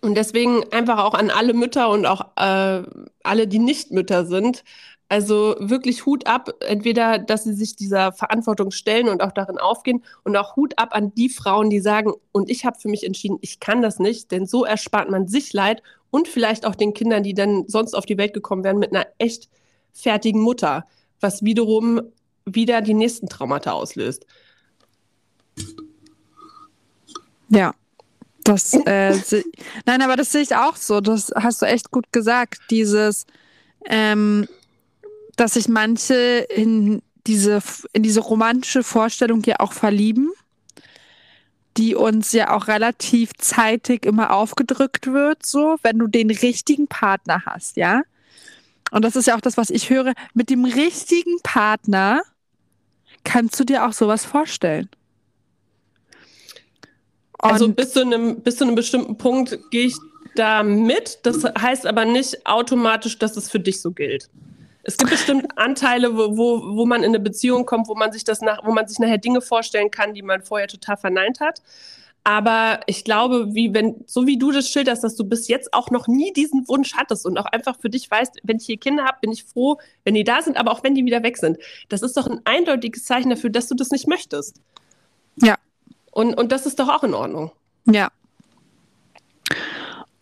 und deswegen einfach auch an alle Mütter und auch äh, alle, die nicht Mütter sind, also wirklich Hut ab, entweder, dass sie sich dieser Verantwortung stellen und auch darin aufgehen und auch Hut ab an die Frauen, die sagen, und ich habe für mich entschieden, ich kann das nicht, denn so erspart man sich Leid und vielleicht auch den Kindern, die dann sonst auf die Welt gekommen wären, mit einer echt fertigen Mutter, was wiederum wieder die nächsten Traumata auslöst. Ja, das, äh, nein, aber das sehe ich auch so. Das hast du echt gut gesagt. Dieses, ähm, dass sich manche in diese, in diese romantische Vorstellung ja auch verlieben, die uns ja auch relativ zeitig immer aufgedrückt wird, so, wenn du den richtigen Partner hast, ja. Und das ist ja auch das, was ich höre. Mit dem richtigen Partner kannst du dir auch sowas vorstellen. Also Und also bis zu einem, bis zu einem bestimmten Punkt gehe ich da mit. Das heißt aber nicht automatisch, dass es für dich so gilt. Es gibt bestimmt Anteile, wo, wo, wo man in eine Beziehung kommt, wo man sich das nach, wo man sich nachher Dinge vorstellen kann, die man vorher total verneint hat. Aber ich glaube, wie wenn, so wie du das schilderst, dass du bis jetzt auch noch nie diesen Wunsch hattest und auch einfach für dich weißt, wenn ich hier Kinder habe, bin ich froh, wenn die da sind, aber auch wenn die wieder weg sind. Das ist doch ein eindeutiges Zeichen dafür, dass du das nicht möchtest. Ja. Und, und das ist doch auch in Ordnung. Ja.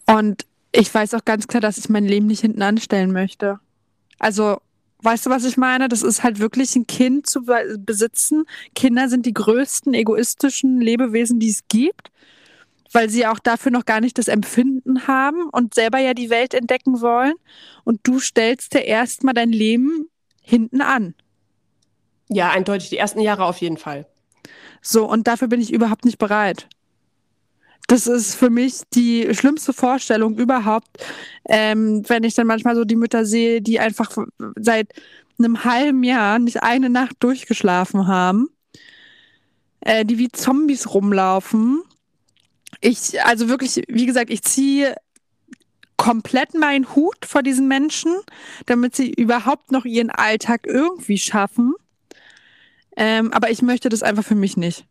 Und ich weiß auch ganz klar, dass ich mein Leben nicht hinten anstellen möchte. Also, weißt du, was ich meine? Das ist halt wirklich ein Kind zu besitzen. Kinder sind die größten egoistischen Lebewesen, die es gibt, weil sie auch dafür noch gar nicht das Empfinden haben und selber ja die Welt entdecken wollen. Und du stellst dir erstmal dein Leben hinten an. Ja, eindeutig. Die ersten Jahre auf jeden Fall. So, und dafür bin ich überhaupt nicht bereit. Das ist für mich die schlimmste Vorstellung überhaupt, ähm, wenn ich dann manchmal so die Mütter sehe, die einfach seit einem halben Jahr nicht eine Nacht durchgeschlafen haben, äh, die wie Zombies rumlaufen. Ich, also wirklich, wie gesagt, ich ziehe komplett meinen Hut vor diesen Menschen, damit sie überhaupt noch ihren Alltag irgendwie schaffen. Ähm, aber ich möchte das einfach für mich nicht.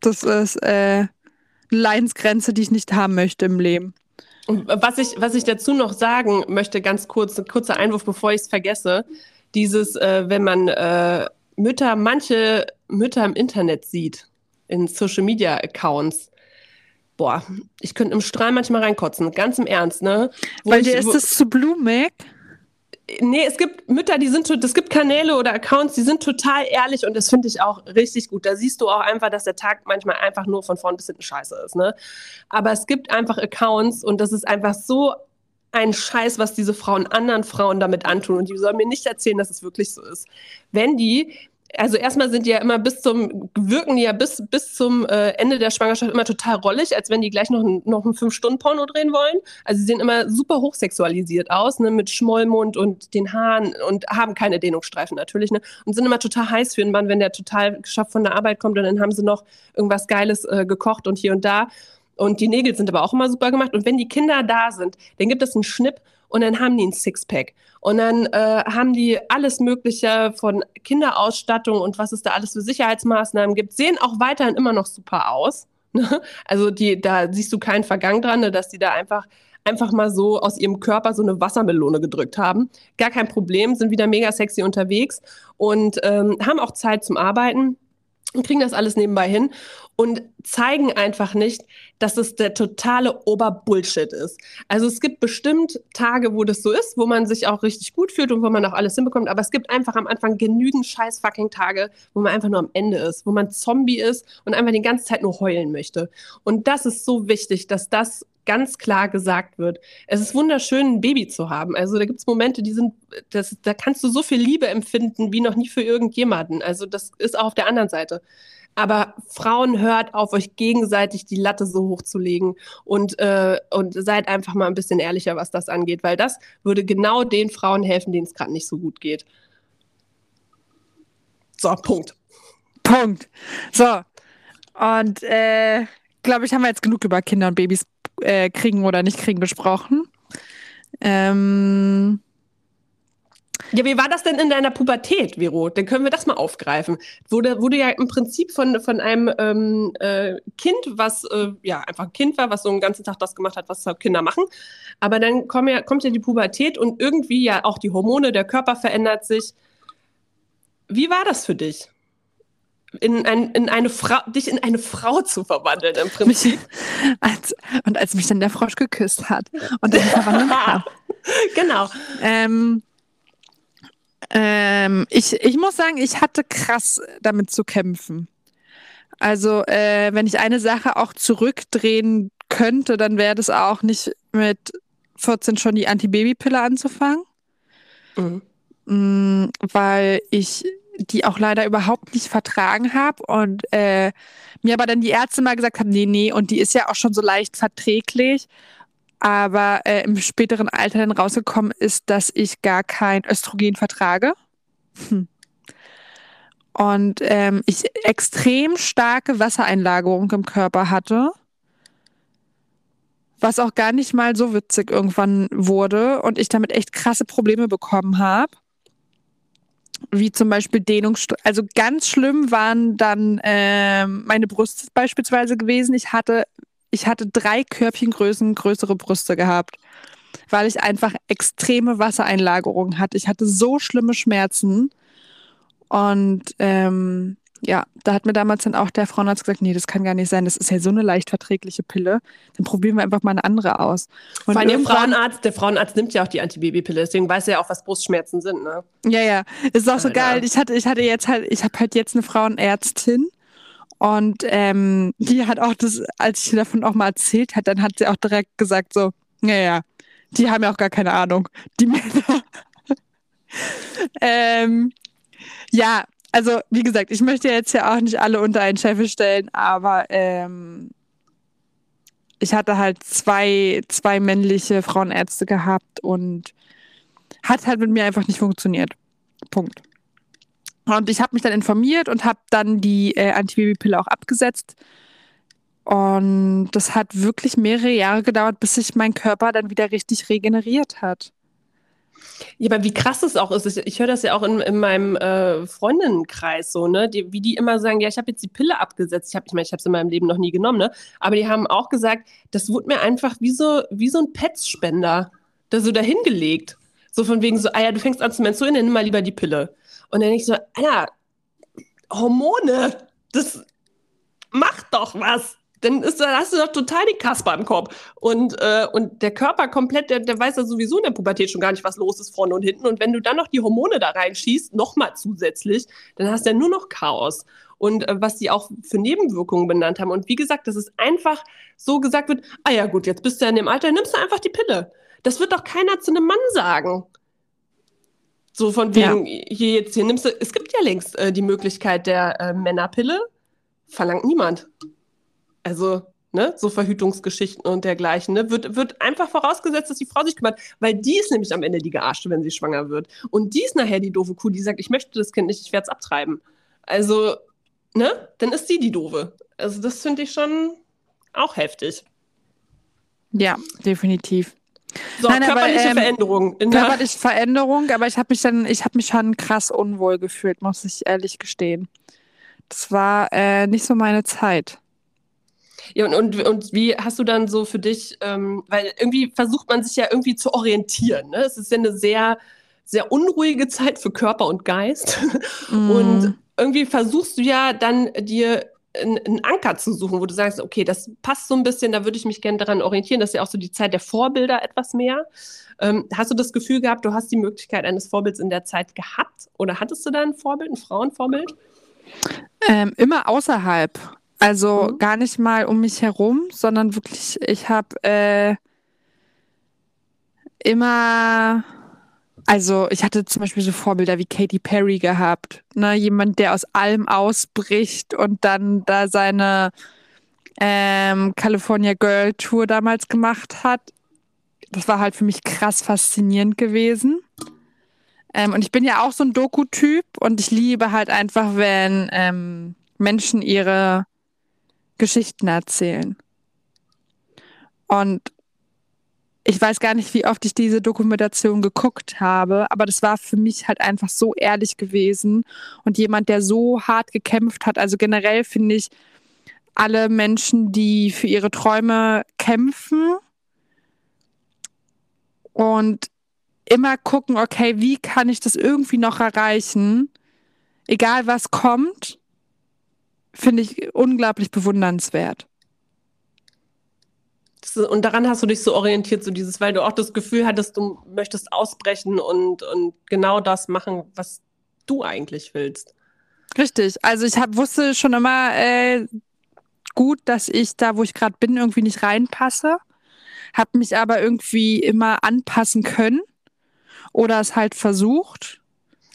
Das ist, äh, Leidensgrenze, die ich nicht haben möchte im Leben. Was ich, was ich dazu noch sagen möchte, ganz kurz, ein kurzer Einwurf, bevor ich es vergesse. Dieses, äh, wenn man äh, Mütter, manche Mütter im Internet sieht, in Social Media Accounts, boah, ich könnte im Strahl manchmal reinkotzen, ganz im Ernst, ne? Wo Weil dir ist es zu blumig? Nee, es gibt Mütter, die sind, es gibt Kanäle oder Accounts, die sind total ehrlich und das finde ich auch richtig gut. Da siehst du auch einfach, dass der Tag manchmal einfach nur von vorn bis hinten scheiße ist, ne? Aber es gibt einfach Accounts und das ist einfach so ein Scheiß, was diese Frauen anderen Frauen damit antun. Und die sollen mir nicht erzählen, dass es wirklich so ist. Wenn die also erstmal sind die ja immer bis zum, wirken die ja bis, bis zum äh, Ende der Schwangerschaft immer total rollig, als wenn die gleich noch, ein, noch ein Fünf-Stunden-Porno drehen wollen. Also sie sehen immer super hochsexualisiert aus, ne, mit Schmollmund und den Haaren und haben keine Dehnungsstreifen natürlich, ne, und sind immer total heiß für einen Mann, wenn der total geschafft von der Arbeit kommt und dann haben sie noch irgendwas Geiles äh, gekocht und hier und da. Und die Nägel sind aber auch immer super gemacht. Und wenn die Kinder da sind, dann gibt es einen Schnipp und dann haben die ein Sixpack. Und dann äh, haben die alles Mögliche von Kinderausstattung und was es da alles für Sicherheitsmaßnahmen gibt, sehen auch weiterhin immer noch super aus. Ne? Also die, da siehst du keinen Vergang dran, ne, dass die da einfach einfach mal so aus ihrem Körper so eine Wassermelone gedrückt haben. Gar kein Problem, sind wieder mega sexy unterwegs und ähm, haben auch Zeit zum Arbeiten kriegen das alles nebenbei hin und zeigen einfach nicht, dass es der totale Oberbullshit ist. Also es gibt bestimmt Tage, wo das so ist, wo man sich auch richtig gut fühlt und wo man auch alles hinbekommt, aber es gibt einfach am Anfang genügend scheiß fucking Tage, wo man einfach nur am Ende ist, wo man Zombie ist und einfach die ganze Zeit nur heulen möchte. Und das ist so wichtig, dass das ganz klar gesagt wird. Es ist wunderschön, ein Baby zu haben. Also da gibt es Momente, die sind, das, da kannst du so viel Liebe empfinden wie noch nie für irgendjemanden. Also das ist auch auf der anderen Seite. Aber Frauen hört auf, euch gegenseitig die Latte so hoch zu legen und, äh, und seid einfach mal ein bisschen ehrlicher, was das angeht, weil das würde genau den Frauen helfen, denen es gerade nicht so gut geht. So, Punkt. Punkt. So. Und äh, glaube ich, haben wir jetzt genug über Kinder und Babys äh, kriegen oder nicht kriegen besprochen. Ähm, ja, wie war das denn in deiner Pubertät, Vero? Dann können wir das mal aufgreifen. Wurde, wurde ja im Prinzip von, von einem ähm, äh, Kind, was äh, ja einfach ein Kind war, was so einen ganzen Tag das gemacht hat, was Kinder machen. Aber dann ja, kommt ja die Pubertät und irgendwie ja auch die Hormone, der Körper verändert sich. Wie war das für dich? In, ein, in eine Frau, dich in eine Frau zu verwandeln im Prinzip. als, und als mich dann der Frosch geküsst hat und dann verwandelt habe. Genau. Ähm, ähm, ich, ich muss sagen, ich hatte krass damit zu kämpfen. Also, äh, wenn ich eine Sache auch zurückdrehen könnte, dann wäre das auch nicht mit 14 schon die Antibabypille anzufangen. Mhm. Mm, weil ich die auch leider überhaupt nicht vertragen habe und äh, mir aber dann die Ärzte mal gesagt haben, nee, nee, und die ist ja auch schon so leicht verträglich aber äh, im späteren Alter dann rausgekommen ist, dass ich gar kein Östrogen vertrage. Hm. Und ähm, ich extrem starke Wassereinlagerung im Körper hatte, was auch gar nicht mal so witzig irgendwann wurde und ich damit echt krasse Probleme bekommen habe. Wie zum Beispiel Dehnung, also ganz schlimm waren dann äh, meine Brüste beispielsweise gewesen. Ich hatte ich hatte drei Körbchengrößen größere Brüste gehabt, weil ich einfach extreme Wassereinlagerungen hatte. Ich hatte so schlimme Schmerzen. Und ähm, ja, da hat mir damals dann auch der Frauenarzt gesagt, nee, das kann gar nicht sein, das ist ja so eine leicht verträgliche Pille. Dann probieren wir einfach mal eine andere aus. Und Vor allem der Frauenarzt, der Frauenarzt nimmt ja auch die Antibabypille, deswegen weiß er ja auch, was Brustschmerzen sind, ne? Ja, ja. Ist auch so Alter. geil. Ich hatte, ich hatte jetzt halt, ich habe halt jetzt eine Frauenärztin und ähm, die hat auch das, als ich davon auch mal erzählt hat, dann hat sie auch direkt gesagt so, naja, die haben ja auch gar keine Ahnung, die Männer. ähm, ja, also wie gesagt, ich möchte jetzt ja auch nicht alle unter einen Scheffel stellen, aber ähm, ich hatte halt zwei, zwei männliche Frauenärzte gehabt und hat halt mit mir einfach nicht funktioniert. Punkt. Und ich habe mich dann informiert und habe dann die äh, Antibabypille auch abgesetzt. Und das hat wirklich mehrere Jahre gedauert, bis sich mein Körper dann wieder richtig regeneriert hat. Ja, aber wie krass es auch ist, ich, höre das ja auch in, in meinem äh, Freundinnenkreis so, ne, die, wie die immer sagen, ja, ich habe jetzt die Pille abgesetzt. Ich habe, ich meine, ich habe es in meinem Leben noch nie genommen, ne, aber die haben auch gesagt, das wurde mir einfach wie so wie so ein Petspender, da so dahingelegt, so von wegen so, ah ja, du fängst an zu menstruieren, dann nimm mal lieber die Pille. Und dann denke ich so, Alter, Hormone, das macht doch was. Dann ist, dann hast du doch total die Kasper im Kopf. Und, äh, und der Körper komplett, der, der weiß ja sowieso in der Pubertät schon gar nicht, was los ist vorne und hinten. Und wenn du dann noch die Hormone da reinschießt, nochmal zusätzlich, dann hast du ja nur noch Chaos. Und äh, was die auch für Nebenwirkungen benannt haben. Und wie gesagt, dass es einfach so gesagt wird, ah ja gut, jetzt bist du ja in dem Alter, nimmst du einfach die Pille. Das wird doch keiner zu einem Mann sagen. So von wegen, ja. hier jetzt, hier nimmst du, es gibt ja längst äh, die Möglichkeit der äh, Männerpille, verlangt niemand. Also, ne, so Verhütungsgeschichten und dergleichen, ne, wird, wird einfach vorausgesetzt, dass die Frau sich kümmert, weil die ist nämlich am Ende die Gearschte, wenn sie schwanger wird. Und die ist nachher die doofe Kuh, die sagt, ich möchte das Kind nicht, ich werde es abtreiben. Also, ne, dann ist sie die doofe. Also, das finde ich schon auch heftig. Ja, definitiv. So, Nein, körperliche aber, ähm, Veränderung. Körperliche Veränderung, aber ich habe mich dann, ich habe mich schon krass unwohl gefühlt, muss ich ehrlich gestehen. Das war äh, nicht so meine Zeit. Ja, und, und, und wie hast du dann so für dich, ähm, weil irgendwie versucht man sich ja irgendwie zu orientieren. Ne? Es ist ja eine sehr, sehr unruhige Zeit für Körper und Geist. Mm. Und irgendwie versuchst du ja dann dir einen Anker zu suchen, wo du sagst, okay, das passt so ein bisschen, da würde ich mich gerne daran orientieren. Das ist ja auch so die Zeit der Vorbilder etwas mehr. Ähm, hast du das Gefühl gehabt, du hast die Möglichkeit eines Vorbilds in der Zeit gehabt? Oder hattest du da ein Vorbild, ein Frauenvorbild? Ähm, immer außerhalb. Also mhm. gar nicht mal um mich herum, sondern wirklich, ich habe äh, immer, also ich hatte zum Beispiel so Vorbilder wie Katy Perry gehabt, ne? jemand, der aus allem ausbricht und dann da seine ähm, California Girl Tour damals gemacht hat. Das war halt für mich krass faszinierend gewesen. Ähm, und ich bin ja auch so ein Doku-Typ und ich liebe halt einfach, wenn ähm, Menschen ihre Geschichten erzählen. Und ich weiß gar nicht, wie oft ich diese Dokumentation geguckt habe, aber das war für mich halt einfach so ehrlich gewesen und jemand, der so hart gekämpft hat. Also generell finde ich alle Menschen, die für ihre Träume kämpfen und immer gucken, okay, wie kann ich das irgendwie noch erreichen, egal was kommt, finde ich unglaublich bewundernswert. Und daran hast du dich so orientiert, so dieses, weil du auch das Gefühl hattest, du möchtest ausbrechen und, und genau das machen, was du eigentlich willst. Richtig. Also ich hab, wusste schon immer äh, gut, dass ich da, wo ich gerade bin, irgendwie nicht reinpasse. Hab mich aber irgendwie immer anpassen können oder es halt versucht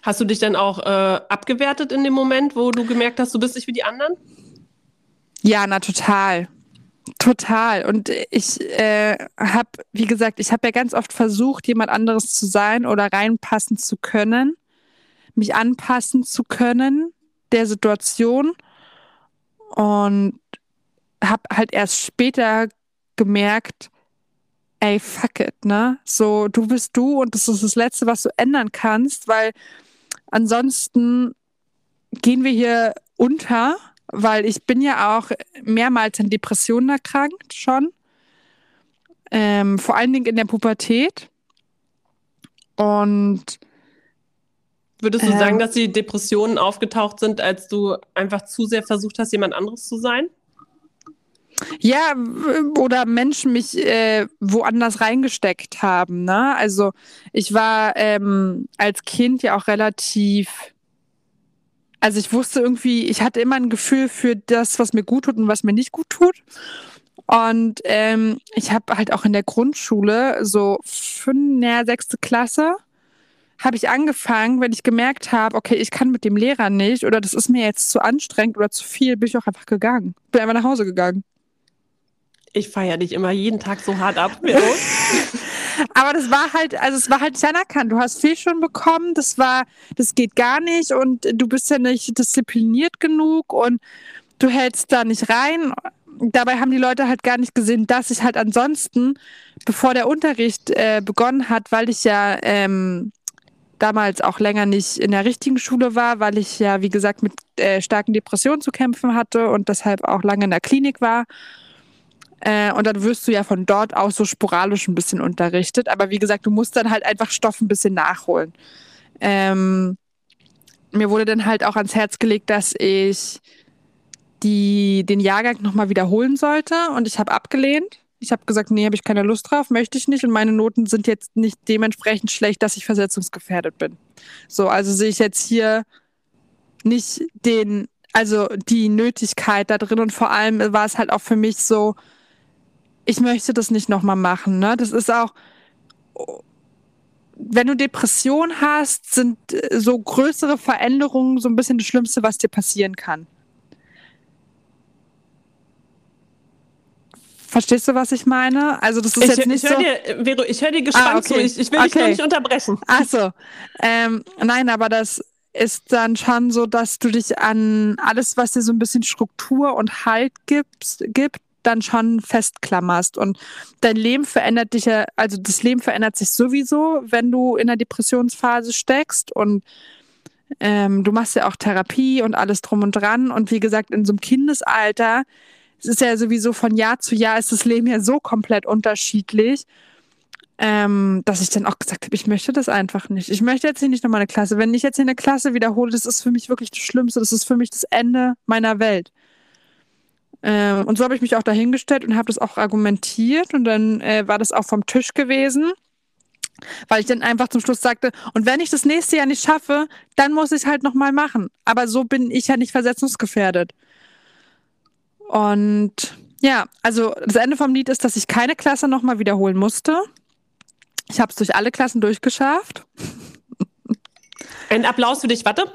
Hast du dich dann auch äh, abgewertet in dem Moment, wo du gemerkt hast, du bist nicht wie die anderen? Ja, na total. Total. Und ich äh, habe, wie gesagt, ich habe ja ganz oft versucht, jemand anderes zu sein oder reinpassen zu können, mich anpassen zu können der Situation und habe halt erst später gemerkt, ey, fuck it, ne? So, du bist du und das ist das Letzte, was du ändern kannst, weil Ansonsten gehen wir hier unter, weil ich bin ja auch mehrmals an Depressionen erkrankt schon. Ähm, vor allen Dingen in der Pubertät. Und Würdest du ähm, sagen, dass die Depressionen aufgetaucht sind, als du einfach zu sehr versucht hast, jemand anderes zu sein? Ja, oder Menschen mich äh, woanders reingesteckt haben. Ne? Also ich war ähm, als Kind ja auch relativ, also ich wusste irgendwie, ich hatte immer ein Gefühl für das, was mir gut tut und was mir nicht gut tut. Und ähm, ich habe halt auch in der Grundschule, so fünf, ja, sechste Klasse, habe ich angefangen, wenn ich gemerkt habe, okay, ich kann mit dem Lehrer nicht oder das ist mir jetzt zu anstrengend oder zu viel, bin ich auch einfach gegangen. Bin einfach nach Hause gegangen ich feiere dich immer jeden Tag so hart ab. Aber das war halt, also es war halt nicht anerkannt. Du hast viel schon bekommen, das war, das geht gar nicht und du bist ja nicht diszipliniert genug und du hältst da nicht rein. Dabei haben die Leute halt gar nicht gesehen, dass ich halt ansonsten, bevor der Unterricht äh, begonnen hat, weil ich ja ähm, damals auch länger nicht in der richtigen Schule war, weil ich ja, wie gesagt, mit äh, starken Depressionen zu kämpfen hatte und deshalb auch lange in der Klinik war äh, und dann wirst du ja von dort aus so sporadisch ein bisschen unterrichtet. Aber wie gesagt, du musst dann halt einfach Stoff ein bisschen nachholen. Ähm, mir wurde dann halt auch ans Herz gelegt, dass ich die, den Jahrgang nochmal wiederholen sollte und ich habe abgelehnt. Ich habe gesagt, nee, habe ich keine Lust drauf, möchte ich nicht und meine Noten sind jetzt nicht dementsprechend schlecht, dass ich versetzungsgefährdet bin. So, also sehe ich jetzt hier nicht den, also die Nötigkeit da drin und vor allem war es halt auch für mich so, ich möchte das nicht nochmal machen. Ne? Das ist auch, wenn du Depression hast, sind so größere Veränderungen so ein bisschen das Schlimmste, was dir passieren kann. Verstehst du, was ich meine? Also das ist ich, jetzt nicht ich hör so. Dir, Vero, ich höre dir gespannt Ah, okay. zu. Ich, ich will dich Okay. noch nicht unterbrechen. Ach so. Ähm, nein, aber das ist dann schon so, dass du dich an alles, was dir so ein bisschen Struktur und Halt gibst, gibt, dann schon festklammerst. Und dein Leben verändert dich ja, also das Leben verändert sich sowieso, wenn du in der Depressionsphase steckst und ähm, du machst ja auch Therapie und alles drum und dran. Und wie gesagt, in so einem Kindesalter, es ist ja sowieso von Jahr zu Jahr ist das Leben ja so komplett unterschiedlich ähm, dass ich dann auch gesagt habe, ich möchte das einfach nicht. Ich möchte jetzt hier nicht nochmal eine Klasse. Wenn ich jetzt hier eine Klasse wiederhole, das ist für mich wirklich das Schlimmste. Das ist für mich das Ende meiner Welt. Ähm, und so habe ich mich auch dahingestellt und habe das auch argumentiert und dann äh, war das auch vom Tisch gewesen, weil ich dann einfach zum Schluss sagte, und wenn ich das nächste Jahr nicht schaffe, dann muss ich es halt nochmal machen. Aber so bin ich ja nicht versetzungsgefährdet. Und ja, also das Ende vom Lied ist, dass ich keine Klasse nochmal wiederholen musste. Ich habe es durch alle Klassen durchgeschafft. Ein Applaus für dich, warte.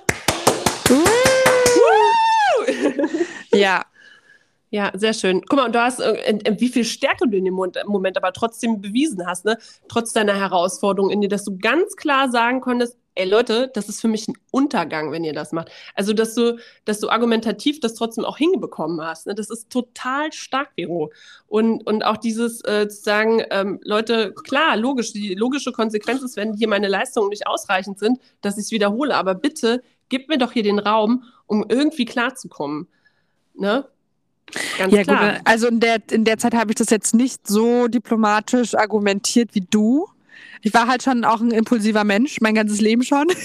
Ja, Ja, sehr schön. Guck mal, und du hast, äh, wie viel Stärke du in dem Moment, aber trotzdem bewiesen hast, ne? Trotz deiner Herausforderung in dir, dass du ganz klar sagen konntest, ey Leute, das ist für mich ein Untergang, wenn ihr das macht. Also, dass du, dass du argumentativ das trotzdem auch hinbekommen hast. Ne? Das ist total stark, Vero. Und, und auch dieses äh, zu sagen, ähm, Leute, klar, logisch, die logische Konsequenz ist, wenn hier meine Leistungen nicht ausreichend sind, dass ich es wiederhole. Aber bitte, gib mir doch hier den Raum, um irgendwie klarzukommen. Ne? Ganz ja klar. gut. Also in der, in der Zeit habe ich das jetzt nicht so diplomatisch argumentiert wie du. Ich war halt schon auch ein impulsiver Mensch, mein ganzes Leben schon.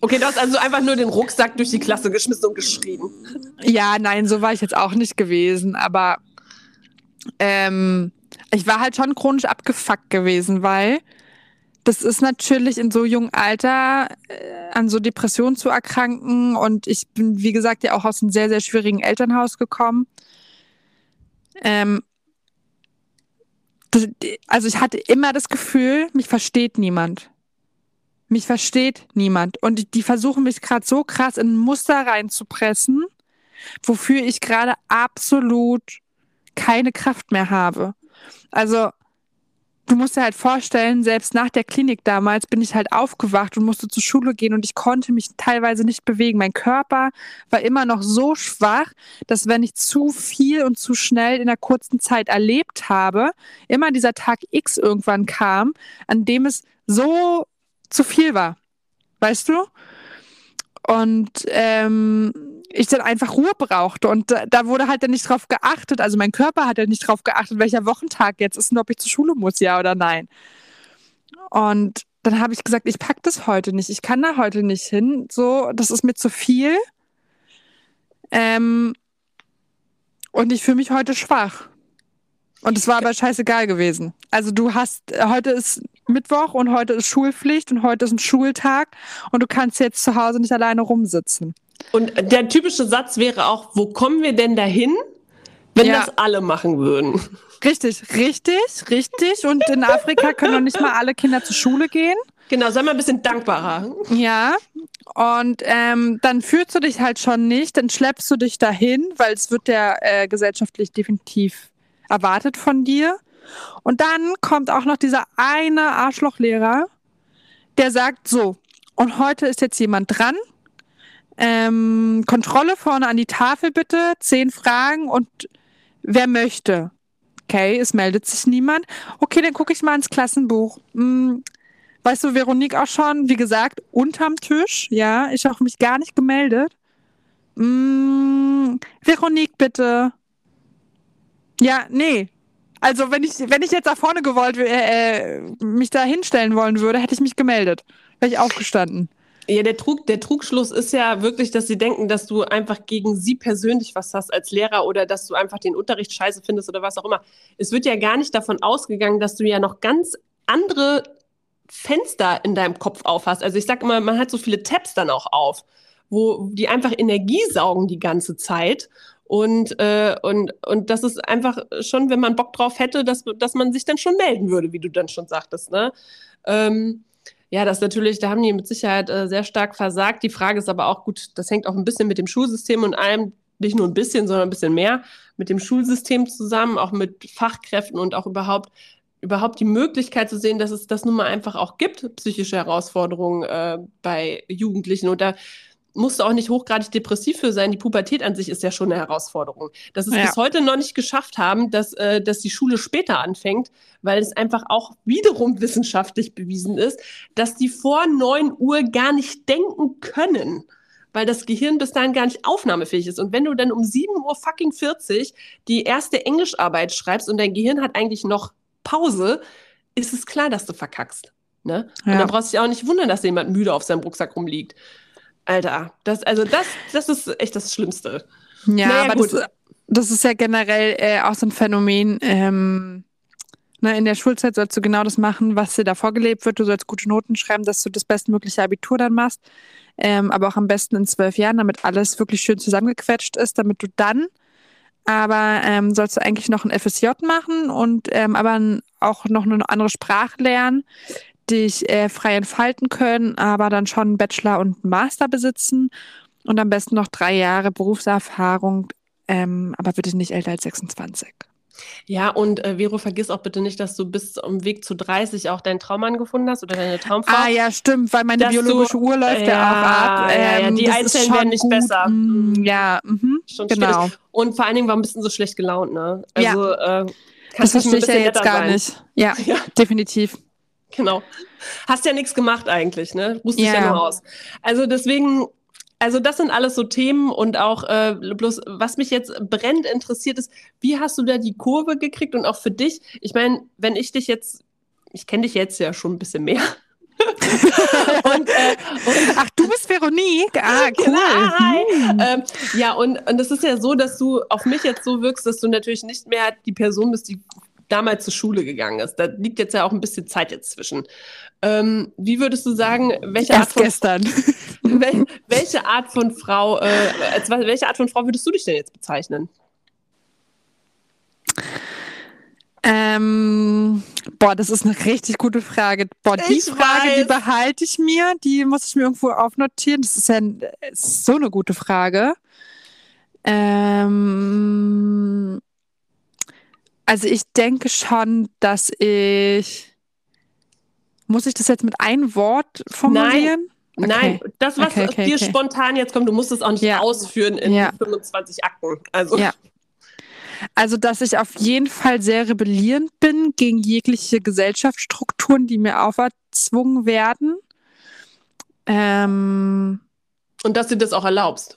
Okay, du hast also einfach nur den Rucksack durch die Klasse geschmissen und geschrien. Ja, nein, so war ich jetzt auch nicht gewesen, aber ähm, ich war halt schon chronisch abgefuckt gewesen, weil das ist natürlich in so jungem Alter äh, an so Depressionen zu erkranken und ich bin, wie gesagt, ja auch aus einem sehr, sehr schwierigen Elternhaus gekommen. Ähm, das, also ich hatte immer das Gefühl, mich versteht niemand. Mich versteht niemand. Und die, die versuchen mich gerade so krass in ein Muster reinzupressen, wofür ich gerade absolut keine Kraft mehr habe. Also, du musst dir halt vorstellen, selbst nach der Klinik damals bin ich halt aufgewacht und musste zur Schule gehen und ich konnte mich teilweise nicht bewegen. Mein Körper war immer noch so schwach, dass wenn ich zu viel und zu schnell in einer kurzen Zeit erlebt habe, immer dieser Tag X irgendwann kam, an dem es so zu viel war. Weißt du? Und ähm, ich dann einfach Ruhe brauchte. Und da, da wurde halt dann nicht drauf geachtet. Also mein Körper hat ja nicht drauf geachtet, welcher Wochentag jetzt ist und ob ich zur Schule muss, ja oder nein. Und dann habe ich gesagt, ich pack das heute nicht. Ich kann da heute nicht hin. So, das ist mir zu viel. Ähm, und ich fühle mich heute schwach. Und es war aber scheißegal gewesen. Also du hast, heute ist Mittwoch und heute ist Schulpflicht und heute ist ein Schultag und du kannst jetzt zu Hause nicht alleine rumsitzen. Und der typische Satz wäre auch, wo kommen wir denn dahin, wenn Ja. das alle machen würden? Richtig, richtig, richtig. Und in Afrika können noch nicht mal alle Kinder zur Schule gehen. Genau, sei mal ein bisschen dankbarer. Ja. Und ähm, dann führst du dich halt schon nicht, dann schleppst du dich dahin, weil es wird ja äh, gesellschaftlich definitiv erwartet von dir. Und dann kommt auch noch dieser eine Arschlochlehrer, der sagt so, und heute ist jetzt jemand dran. Ähm, Kontrolle vorne an die Tafel bitte, zehn Fragen und wer möchte. Okay, es meldet sich niemand. Okay, dann gucke ich mal ins Klassenbuch. Hm, weißt du, Veronique auch schon, wie gesagt, unterm Tisch. Ja, ich habe mich gar nicht gemeldet. Hm, Veronique, bitte. Ja, nee. Also wenn ich, wenn ich jetzt da vorne gewollt, äh, äh, mich da hinstellen wollen würde, hätte ich mich gemeldet. Wäre ich aufgestanden. Ja, der, Trug, der Trugschluss ist ja wirklich, dass sie denken, dass du einfach gegen sie persönlich was hast als Lehrer oder dass du einfach den Unterricht scheiße findest oder was auch immer. Es wird ja gar nicht davon ausgegangen, dass du ja noch ganz andere Fenster in deinem Kopf aufhast. Also ich sag immer, man hat so viele Tabs dann auch auf, wo die einfach Energie saugen die ganze Zeit. Und, äh, und, und das ist einfach schon, wenn man Bock drauf hätte, dass, dass man sich dann schon melden würde, wie du dann schon sagtest. Ne? Ähm, ja, das natürlich, da haben die mit Sicherheit äh, sehr stark versagt. Die Frage ist aber auch gut, das hängt auch ein bisschen mit dem Schulsystem und allem, nicht nur ein bisschen, sondern ein bisschen mehr mit dem Schulsystem zusammen, auch mit Fachkräften und auch überhaupt überhaupt die Möglichkeit zu sehen, dass es das nun mal einfach auch gibt, psychische Herausforderungen äh, bei Jugendlichen. Und da musst du auch nicht hochgradig depressiv für sein. Die Pubertät an sich ist ja schon eine Herausforderung. Dass es ja. bis heute noch nicht geschafft haben, dass, äh, dass die Schule später anfängt, weil es einfach auch wiederum wissenschaftlich bewiesen ist, dass die vor neun Uhr gar nicht denken können weil das Gehirn bis dahin gar nicht aufnahmefähig ist. Und wenn du dann um 7 Uhr fucking 40 die erste Englischarbeit schreibst und dein Gehirn hat eigentlich noch Pause, ist es klar, dass du verkackst. Ne? Ja. Und dann brauchst du dich auch nicht wundern, dass jemand müde auf seinem Rucksack rumliegt. Alter, das, also das, das ist echt das Schlimmste. Ja, naja, aber das, das, ist ja generell äh, auch so ein Phänomen. Ähm, ne, in der Schulzeit sollst du genau das machen, was dir da vorgelebt wird. Du sollst gute Noten schreiben, dass du das bestmögliche Abitur dann machst. Ähm, aber auch am besten in zwölf Jahren, damit alles wirklich schön zusammengequetscht ist, damit du dann aber ähm, sollst du eigentlich noch ein FSJ machen und ähm, aber auch noch eine andere Sprache lernen, dich äh, frei entfalten können, aber dann schon einen Bachelor und einen Master besitzen und am besten noch drei Jahre Berufserfahrung, ähm, aber bitte nicht älter als 26. Ja, und äh, Vero, vergiss auch bitte nicht, dass du bis zum Weg zu 30 auch deinen Traummann gefunden hast oder deine Traumfrau. Ah ja, stimmt, weil meine biologische du, Uhr läuft ja, ja auch ab. Ähm, ja, ja, ähm, die Einzelnen werden nicht gut. besser. Mm, ja, mhm, schon genau. Schwierig. Und vor allen Dingen, warum bist du so schlecht gelaunt, ne? Also, ja. äh, das verstehe ich ja jetzt gar sein. nicht. Ja, ja, definitiv. Genau. Hast ja nichts gemacht eigentlich, ne? Wusste ja. ich ja nur aus. Also deswegen, also das sind alles so Themen und auch äh, bloß, was mich jetzt brennend interessiert ist, wie hast du da die Kurve gekriegt und auch für dich? Ich meine, wenn ich dich jetzt, ich kenne dich jetzt ja schon ein bisschen mehr. und, äh, und, Ach, du bist Veronique? Ah, cool. Genau, hm. ähm, ja, und, und es ist ja so, dass du auf mich jetzt so wirkst, dass du natürlich nicht mehr die Person bist, die damals zur Schule gegangen ist. Da liegt jetzt ja auch ein bisschen Zeit jetzt zwischen. Ähm, wie würdest du sagen, welche Erst Art von gestern. Wel welche Art von Frau, äh, als, welche Art von Frau würdest du dich denn jetzt bezeichnen? Ähm, boah, das ist eine richtig gute Frage. Boah, die ich Frage, weiß. die behalte ich mir, die muss ich mir irgendwo aufnotieren. Das ist ja ist so eine gute Frage. Ähm, also ich denke schon, dass ich. Muss ich das jetzt mit einem Wort formulieren? Nein, okay. Nein, das, was okay, okay, dir spontan jetzt kommt, du musst es auch nicht ja. ausführen in ja. 25 Akten. Also. Ja. Also, dass ich auf jeden Fall sehr rebellierend bin gegen jegliche Gesellschaftsstrukturen, die mir auferzwungen werden. Ähm, Und dass du das auch erlaubst.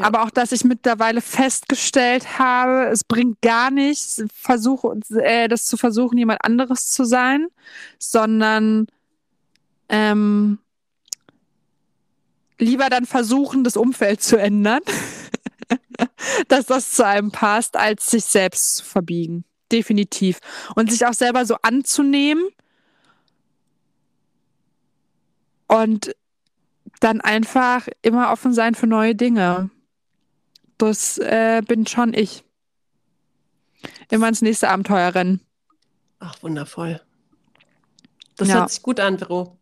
Aber auch, dass ich mittlerweile festgestellt habe, es bringt gar nichts, versuch, äh, das zu versuchen, jemand anderes zu sein, sondern ähm, lieber dann versuchen, das Umfeld zu ändern, dass das zu einem passt, als sich selbst zu verbiegen. Definitiv. Und sich auch selber so anzunehmen und dann einfach immer offen sein für neue Dinge. Das äh, bin schon ich. Immer ins nächste Abenteuer rennen. Ach, wundervoll. Das ja. hört sich gut an, Vero.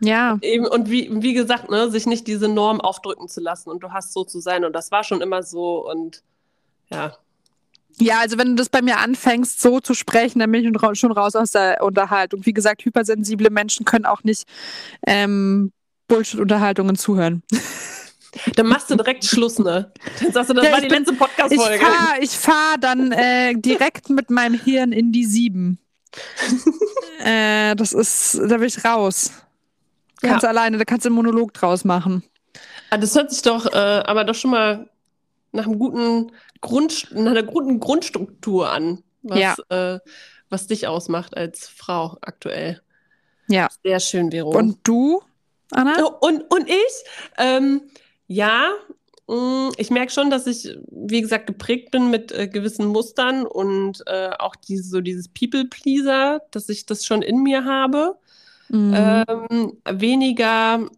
Ja. Eben, und wie, wie gesagt, ne, sich nicht diese Norm aufdrücken zu lassen und du hast so zu sein und das war schon immer so und ja. Ja, also wenn du das bei mir anfängst, so zu sprechen, dann bin ich schon raus aus der Unterhaltung. Wie gesagt, hypersensible Menschen können auch nicht ähm, Bullshit-Unterhaltungen zuhören. Dann machst du direkt Schluss, ne? Dann sagst du, das ja, war die bin, letzte Podcast-Folge. Ich fahre ich fahr dann äh, direkt mit meinem Hirn in die sieben. äh, das ist, da will ich raus. Kannst ja. alleine, da kannst du einen Monolog draus machen. Ah, das hört sich doch, äh, aber doch schon mal nach einem guten Grund, nach einer guten Grundstruktur an, was, ja. äh, was dich ausmacht als Frau aktuell. Ja. Sehr schön, Vero. Und du? Anna? Und, und ich? Ähm, ja, mm, ich merke schon, dass ich, wie gesagt, geprägt bin mit äh, gewissen Mustern und äh, auch diese, so dieses People-Pleaser, dass ich das schon in mir habe. Mhm. Ähm, weniger,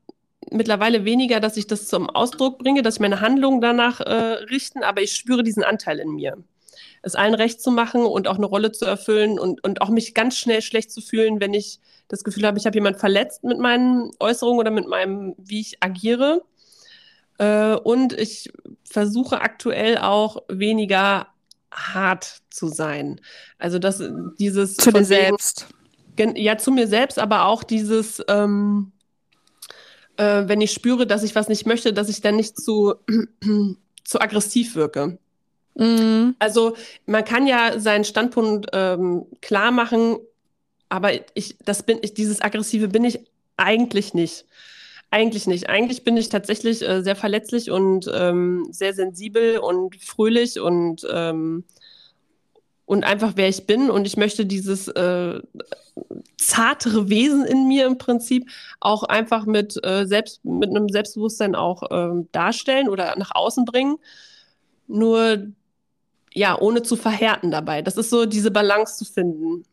mittlerweile weniger, dass ich das zum Ausdruck bringe, dass ich meine Handlungen danach äh, richten, aber ich spüre diesen Anteil in mir. Es allen recht zu machen und auch eine Rolle zu erfüllen und, und auch mich ganz schnell schlecht zu fühlen, wenn ich das Gefühl habe, ich habe jemanden verletzt mit meinen Äußerungen oder mit meinem, wie ich agiere. Äh, und ich versuche aktuell auch weniger hart zu sein. Also dass dieses zu dir selbst. Ja, zu mir selbst, aber auch dieses, ähm, äh, wenn ich spüre, dass ich was nicht möchte, dass ich dann nicht zu, zu aggressiv wirke. Mhm. Also man kann ja seinen Standpunkt ähm, klar machen, aber ich, das bin ich, dieses aggressive bin ich eigentlich nicht. Eigentlich nicht. Eigentlich bin ich tatsächlich äh, sehr verletzlich und ähm, sehr sensibel und fröhlich und ähm, und einfach wer ich bin und ich möchte dieses äh, zartere Wesen in mir im Prinzip auch einfach mit äh, selbst mit einem Selbstbewusstsein auch ähm, darstellen oder nach außen bringen. Nur ja, ohne zu verhärten dabei. Das ist so diese Balance zu finden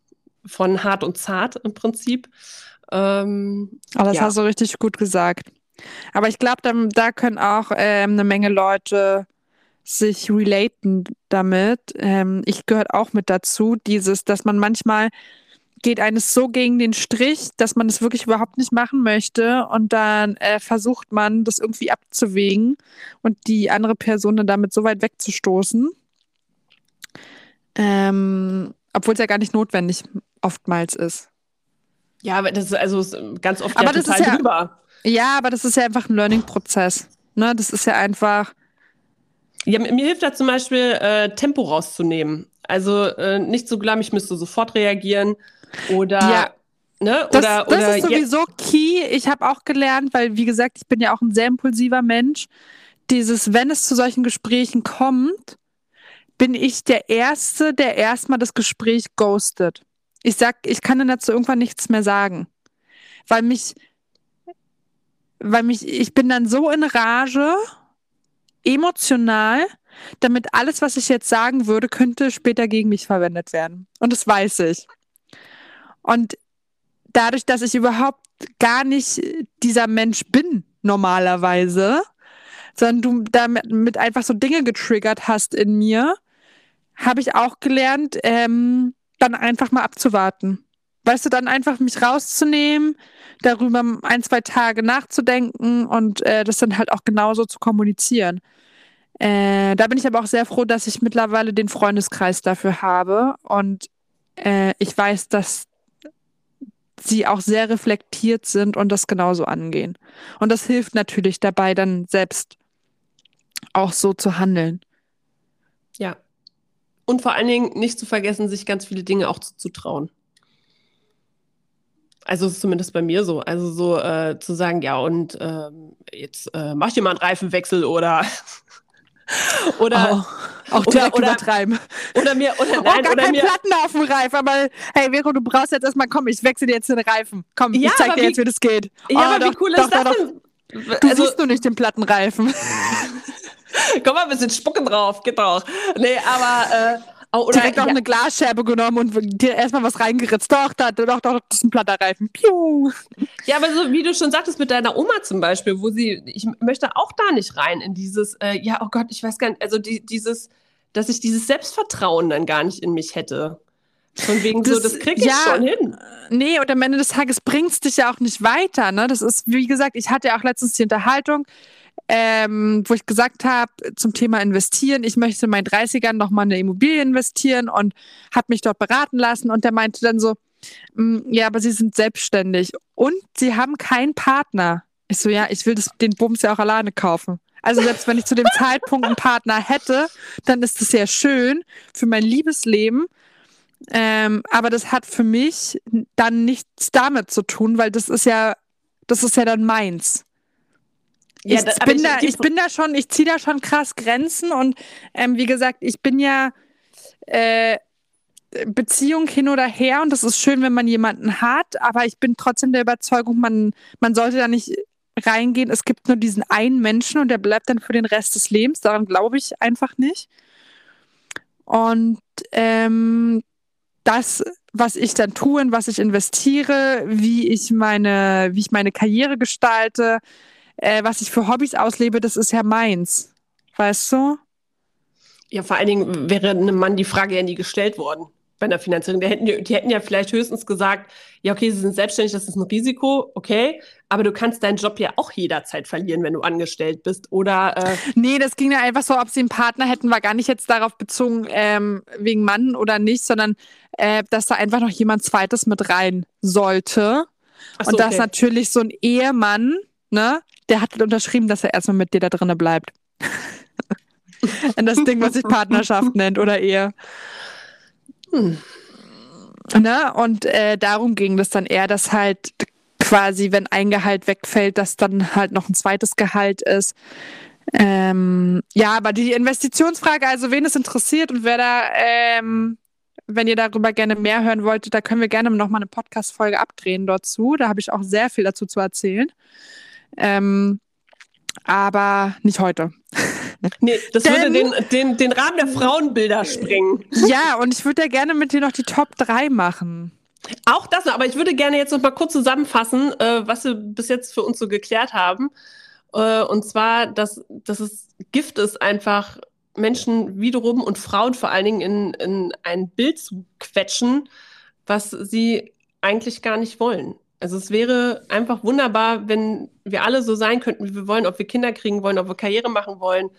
von hart und zart im Prinzip. Ähm, oh, das ja. hast du richtig gut gesagt. Aber ich glaube, da, da, können auch ähm, eine Menge Leute sich relaten damit. Ähm, ich gehöre auch mit dazu, dieses, dass man manchmal geht eines so gegen den Strich, dass man es wirklich überhaupt nicht machen möchte und dann äh, versucht man, das irgendwie abzuwägen und die andere Person dann damit so weit wegzustoßen. Ähm, obwohl es ja gar nicht notwendig oftmals ist. Ja, aber das ist also ganz oft aber ja total ja, drüber. Ja, aber das ist ja einfach ein Learning-Prozess. Ne? Das ist ja einfach. Ja, mir hilft da zum Beispiel, äh, Tempo rauszunehmen. Also äh, nicht so glauben, ich müsste sofort reagieren oder. Ja. Ne? Das, oder, das oder ist sowieso key. Ich habe auch gelernt, weil, wie gesagt, ich bin ja auch ein sehr impulsiver Mensch. Dieses, wenn es zu solchen Gesprächen kommt, bin ich der Erste, der erstmal das Gespräch ghostet. Ich sag, ich kann dann dazu irgendwann nichts mehr sagen. Weil mich, weil mich, ich bin dann so in Rage, emotional, damit alles, was ich jetzt sagen würde, könnte später gegen mich verwendet werden. Und das weiß ich. Und dadurch, dass ich überhaupt gar nicht dieser Mensch bin, normalerweise, sondern du damit einfach so Dinge getriggert hast in mir, habe ich auch gelernt, ähm, dann einfach mal abzuwarten. Weißt du, dann einfach mich rauszunehmen, darüber ein, zwei Tage nachzudenken und äh, das dann halt auch genauso zu kommunizieren. Äh, da bin ich aber auch sehr froh, dass ich mittlerweile den Freundeskreis dafür habe und äh, ich weiß, dass sie auch sehr reflektiert sind und das genauso angehen. Und das hilft natürlich dabei, dann selbst auch so zu handeln. Ja, und vor allen Dingen nicht zu vergessen, sich ganz viele Dinge auch zuzutrauen. Also ist zumindest bei mir so. Also so äh, zu sagen, ja, und ähm, jetzt äh, mach dir mal einen Reifenwechsel oder oder oh, auch direkt oder, übertreiben. Oder mir oder oh, nein, gar oder kein mir, Platten auf dem Reifen, aber hey Vero, du brauchst jetzt erstmal komm, ich wechsle dir jetzt den Reifen. Komm, ja, ich zeig dir wie, jetzt, wie das geht. Ja, oh, aber doch, wie cool doch, ist doch, das denn? Du also, siehst du nicht den Plattenreifen. Komm mal ein bisschen spucken drauf, geht doch. Nee, aber äh, Oh, oder direkt auch ja. eine Glasscherbe genommen und dir erstmal was reingeritzt. Doch, da, doch, doch, das ist ein platter Reifen. Piu. Ja, aber so wie du schon sagtest mit deiner Oma zum Beispiel, wo sie, ich möchte auch da nicht rein in dieses, äh, ja, oh Gott, ich weiß gar nicht, also die, dieses, dass ich dieses Selbstvertrauen dann gar nicht in mich hätte. Von wegen das, so, das krieg ich ja, schon hin. Nee, und am Ende des Tages bringt es dich ja auch nicht weiter. Ne? Das ist, wie gesagt, ich hatte ja auch letztens die Unterhaltung, ähm, wo ich gesagt habe zum Thema investieren, ich möchte in meinen 30ern nochmal eine Immobilie investieren und habe mich dort beraten lassen und der meinte dann so, mm, ja, aber Sie sind selbstständig und Sie haben keinen Partner. Ich so, ja, ich will das, den Bums ja auch alleine kaufen. Also selbst wenn ich zu dem Zeitpunkt einen Partner hätte, dann ist das ja schön für mein Liebesleben. Ähm, aber das hat für mich dann nichts damit zu tun, weil das ist ja, das ist ja dann meins. Ja, ich, das, bin ich, da, ich bin da schon, ich ziehe da schon krass Grenzen und ähm, wie gesagt, ich bin ja äh, Beziehung hin oder her und das ist schön, wenn man jemanden hat, aber ich bin trotzdem der Überzeugung, man, man sollte da nicht reingehen, es gibt nur diesen einen Menschen und der bleibt dann für den Rest des Lebens. Daran glaube ich einfach nicht. Und ähm, das, was ich dann tue, in was ich investiere, wie ich meine, wie ich meine Karriere gestalte, äh, was ich für Hobbys auslebe, das ist ja meins. Weißt du? Ja, vor allen Dingen wäre einem Mann die Frage ja nie gestellt worden bei einer Finanzierung. Die hätten, die hätten ja vielleicht höchstens gesagt, ja, okay, sie sind selbstständig, das ist ein Risiko, okay, aber du kannst deinen Job ja auch jederzeit verlieren, wenn du angestellt bist. Oder äh Nee, das ging ja einfach so, ob sie einen Partner hätten, war gar nicht jetzt darauf bezogen, ähm, wegen Mann oder nicht, sondern äh, dass da einfach noch jemand zweites mit rein sollte. So, und dass okay. natürlich so ein Ehemann, ne, der hat unterschrieben, dass er erstmal mit dir da drinnen bleibt. In das Ding, was sich Partnerschaft nennt oder Ehe. Hm. Ne? Und äh, darum ging das dann eher, dass halt quasi, wenn ein Gehalt wegfällt, dass dann halt noch ein zweites Gehalt ist. Ähm, ja, aber die Investitionsfrage, also wen es interessiert und wer da, ähm, wenn ihr darüber gerne mehr hören wolltet, da können wir gerne nochmal eine Podcast-Folge abdrehen dazu. Da habe ich auch sehr viel dazu zu erzählen. Ähm, aber nicht heute. Nee, das Denn, würde den, den, den Rahmen der Frauenbilder sprengen. Ja, und ich würde ja gerne mit dir noch die Top 3 machen. Auch das, aber ich würde gerne jetzt noch mal kurz zusammenfassen, äh, was wir bis jetzt für uns so geklärt haben. Äh, und zwar, dass, dass es Gift ist, einfach Menschen wiederum und Frauen vor allen Dingen in, in ein Bild zu quetschen, was sie eigentlich gar nicht wollen. Also es wäre einfach wunderbar, wenn wir alle so sein könnten, wie wir wollen, ob wir Kinder kriegen wollen, ob wir Karriere machen wollen,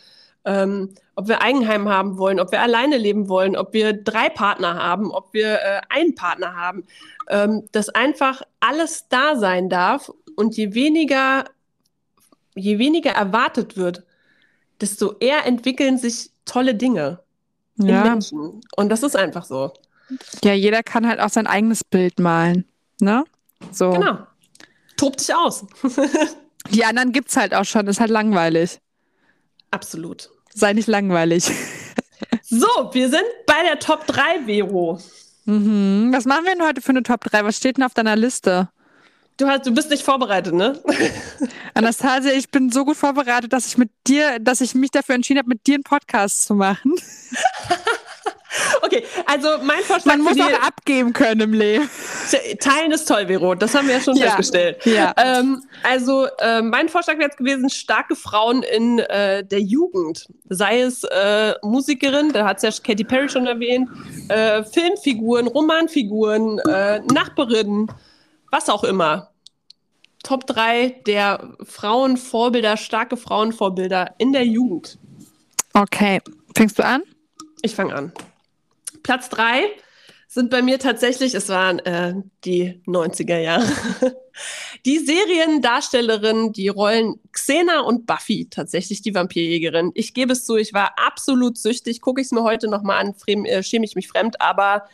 ähm, ob wir Eigenheim haben wollen, ob wir alleine leben wollen, ob wir drei Partner haben, ob wir äh, einen Partner haben, ähm, dass einfach alles da sein darf und je weniger, je weniger erwartet wird, desto eher entwickeln sich tolle Dinge ja. in Menschen. Und das ist einfach so. Ja, jeder kann halt auch sein eigenes Bild malen. Ne? So. Genau. Tob dich aus. Die anderen gibt es halt auch schon, ist halt langweilig. Absolut. Sei nicht langweilig. So, wir sind bei der Top 3, Vero. Mhm. Was machen wir denn heute für eine Top 3? Was steht denn auf deiner Liste? Du, hast, du bist nicht vorbereitet, ne? Anastasia, ich bin so gut vorbereitet, dass ich mit dir, dass ich mich dafür entschieden habe, mit dir einen Podcast zu machen. Okay, also mein Vorschlag. Man muss auch abgeben können im Leben. Teilen ist toll, Vero. Das haben wir ja schon ja. festgestellt. Ja. Ähm, also äh, mein Vorschlag wäre jetzt gewesen, starke Frauen in äh, der Jugend. Sei es äh, Musikerin, da hat es ja Katy Perry schon erwähnt, äh, Filmfiguren, Romanfiguren, äh, Nachbarinnen, was auch immer. Top 3 der Frauenvorbilder, starke Frauenvorbilder in der Jugend. Okay. Fängst du an? Ich fange an. Platz drei sind bei mir tatsächlich, es waren äh, die 90er Jahre, die Seriendarstellerin, die Rollen Xena und Buffy, tatsächlich die Vampirjägerin. Ich gebe es zu, ich war absolut süchtig, gucke ich es mir heute nochmal an, äh, schäme ich mich fremd, aber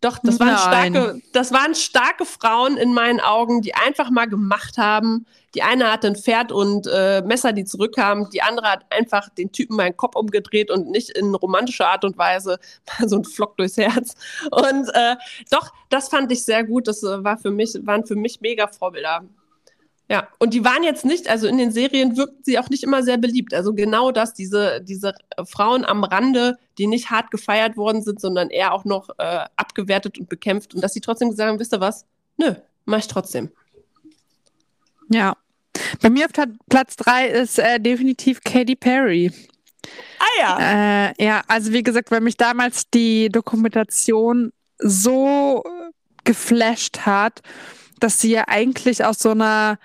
doch, das waren, starke, das waren starke Frauen in meinen Augen, die einfach mal gemacht haben. Die eine hatte ein Pferd und äh, Messer, die zurückkamen. Die andere hat einfach den Typen meinen Kopf umgedreht und nicht in romantischer Art und Weise so ein Flock durchs Herz. Und äh, doch, das fand ich sehr gut. Das äh, war für mich, waren für mich mega Vorbilder. Ja, und die waren jetzt nicht, also in den Serien wirkten sie auch nicht immer sehr beliebt. Also genau das, diese, diese Frauen am Rande, die nicht hart gefeiert worden sind, sondern eher auch noch äh, abgewertet und bekämpft. Und dass sie trotzdem gesagt haben, wisst ihr was? Nö, mach ich trotzdem. Ja. Bei mir auf Platz drei ist äh, definitiv Katy Perry. Ah ja. Äh, ja, also wie gesagt, weil mich damals die Dokumentation so geflasht hat, dass sie ja eigentlich aus so einer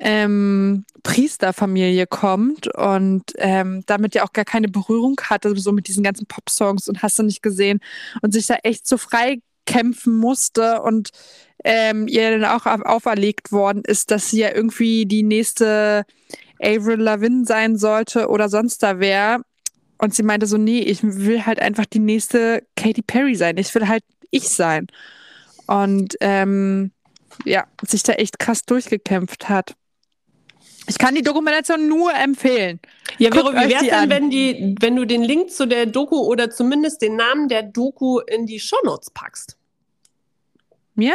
ähm, Priesterfamilie kommt und ähm, damit ja auch gar keine Berührung hatte, so mit diesen ganzen Popsongs und hast du nicht gesehen und sich da echt so frei kämpfen musste und ähm, ihr dann auch auferlegt worden ist, dass sie ja irgendwie die nächste Avril Lavigne sein sollte oder sonst da wer. Und sie meinte so, nee, ich will halt einfach die nächste Katy Perry sein. Ich will halt ich sein. Und ähm, ja, sich da echt krass durchgekämpft hat. Ich kann die Dokumentation nur empfehlen. Ja, Vero, wie wär's denn, wenn, die, wenn du den Link zu der Doku oder zumindest den Namen der Doku in die Shownotes packst? Ja,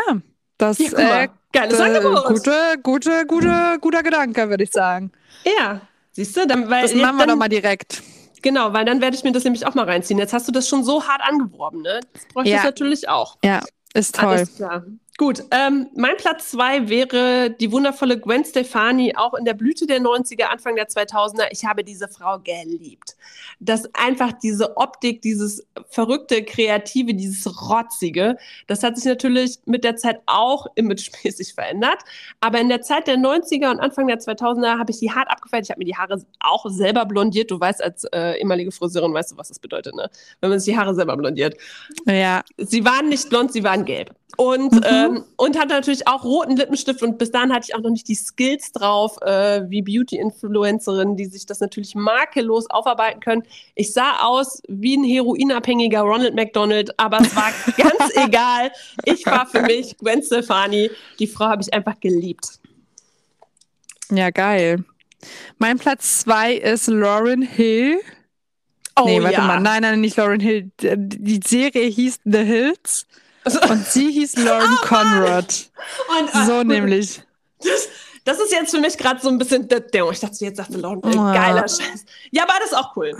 Das Ja, mal. äh, Geiles äh, Angebot. gute, gute, gute, guter Gedanke, würde ich sagen. Ja, siehst du, dann, weil Das machen wir dann, doch mal direkt. Genau, weil dann werde ich mir das nämlich auch mal reinziehen. Jetzt hast du das schon so hart angeworben, ne? Das bräuchte ich Ja. natürlich auch. Ja, ist toll. Alles klar. Gut, ähm, mein Platz zwei wäre die wundervolle Gwen Stefani, auch in der Blüte der 90er, Anfang der 2000er. Ich habe diese Frau geliebt. Das einfach diese Optik, dieses verrückte, kreative, dieses rotzige, das hat sich natürlich mit der Zeit auch imagemäßig verändert. Aber in der Zeit der 90er und Anfang der 2000er habe ich die hart abgefeiert. Ich habe mir die Haare auch selber blondiert. Du weißt, als äh, ehemalige Friseurin weißt du, was das bedeutet, ne? Wenn man sich die Haare selber blondiert Ja, sie waren nicht blond, sie waren gelb. Und, Mhm. ähm, und hatte natürlich auch roten Lippenstift und bis dahin hatte ich auch noch nicht die Skills drauf, äh, wie Beauty-Influencerinnen, die sich das natürlich makellos aufarbeiten können. Ich sah aus wie ein heroinabhängiger Ronald McDonald, aber es war ganz egal. Ich war für mich Gwen Stefani. Die Frau habe ich einfach geliebt. ja, geil. Mein Platz zwei ist Lauren Hill. Oh nee, warte ja. mal. Nein, nein, nicht Lauren Hill. Die Serie hieß The Hills und sie hieß Lauren Conrad. Und, ah, So nämlich. Das, das ist jetzt für mich gerade so ein bisschen. Ich dachte, jetzt sagte Lauren, äh, Ah. geiler Scheiß. Ja, aber das ist auch cool.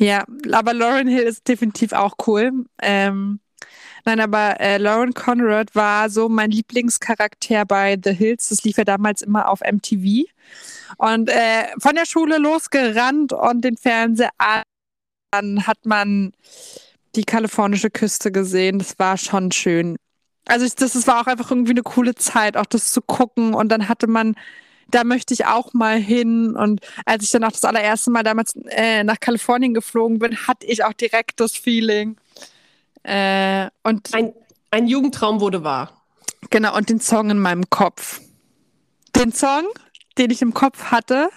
Ja, aber Lauren Hill ist definitiv auch cool. Ähm, nein, aber äh, Lauren Conrad war so mein Lieblingscharakter bei The Hills. Das lief ja damals immer auf MTV. Und äh, von der Schule losgerannt und den Fernseher an. Dann hat man die kalifornische Küste gesehen. Das war schon schön. Also ich, das, das war auch einfach irgendwie eine coole Zeit, auch das zu gucken. Und dann hatte man, da möchte ich auch mal hin. Und als ich dann auch das allererste Mal damals äh, nach Kalifornien geflogen bin, hatte ich auch direkt das Feeling. Äh, und Ein, ein Jugendtraum wurde wahr. genau, und den Song in meinem Kopf. Den Song, den ich im Kopf hatte,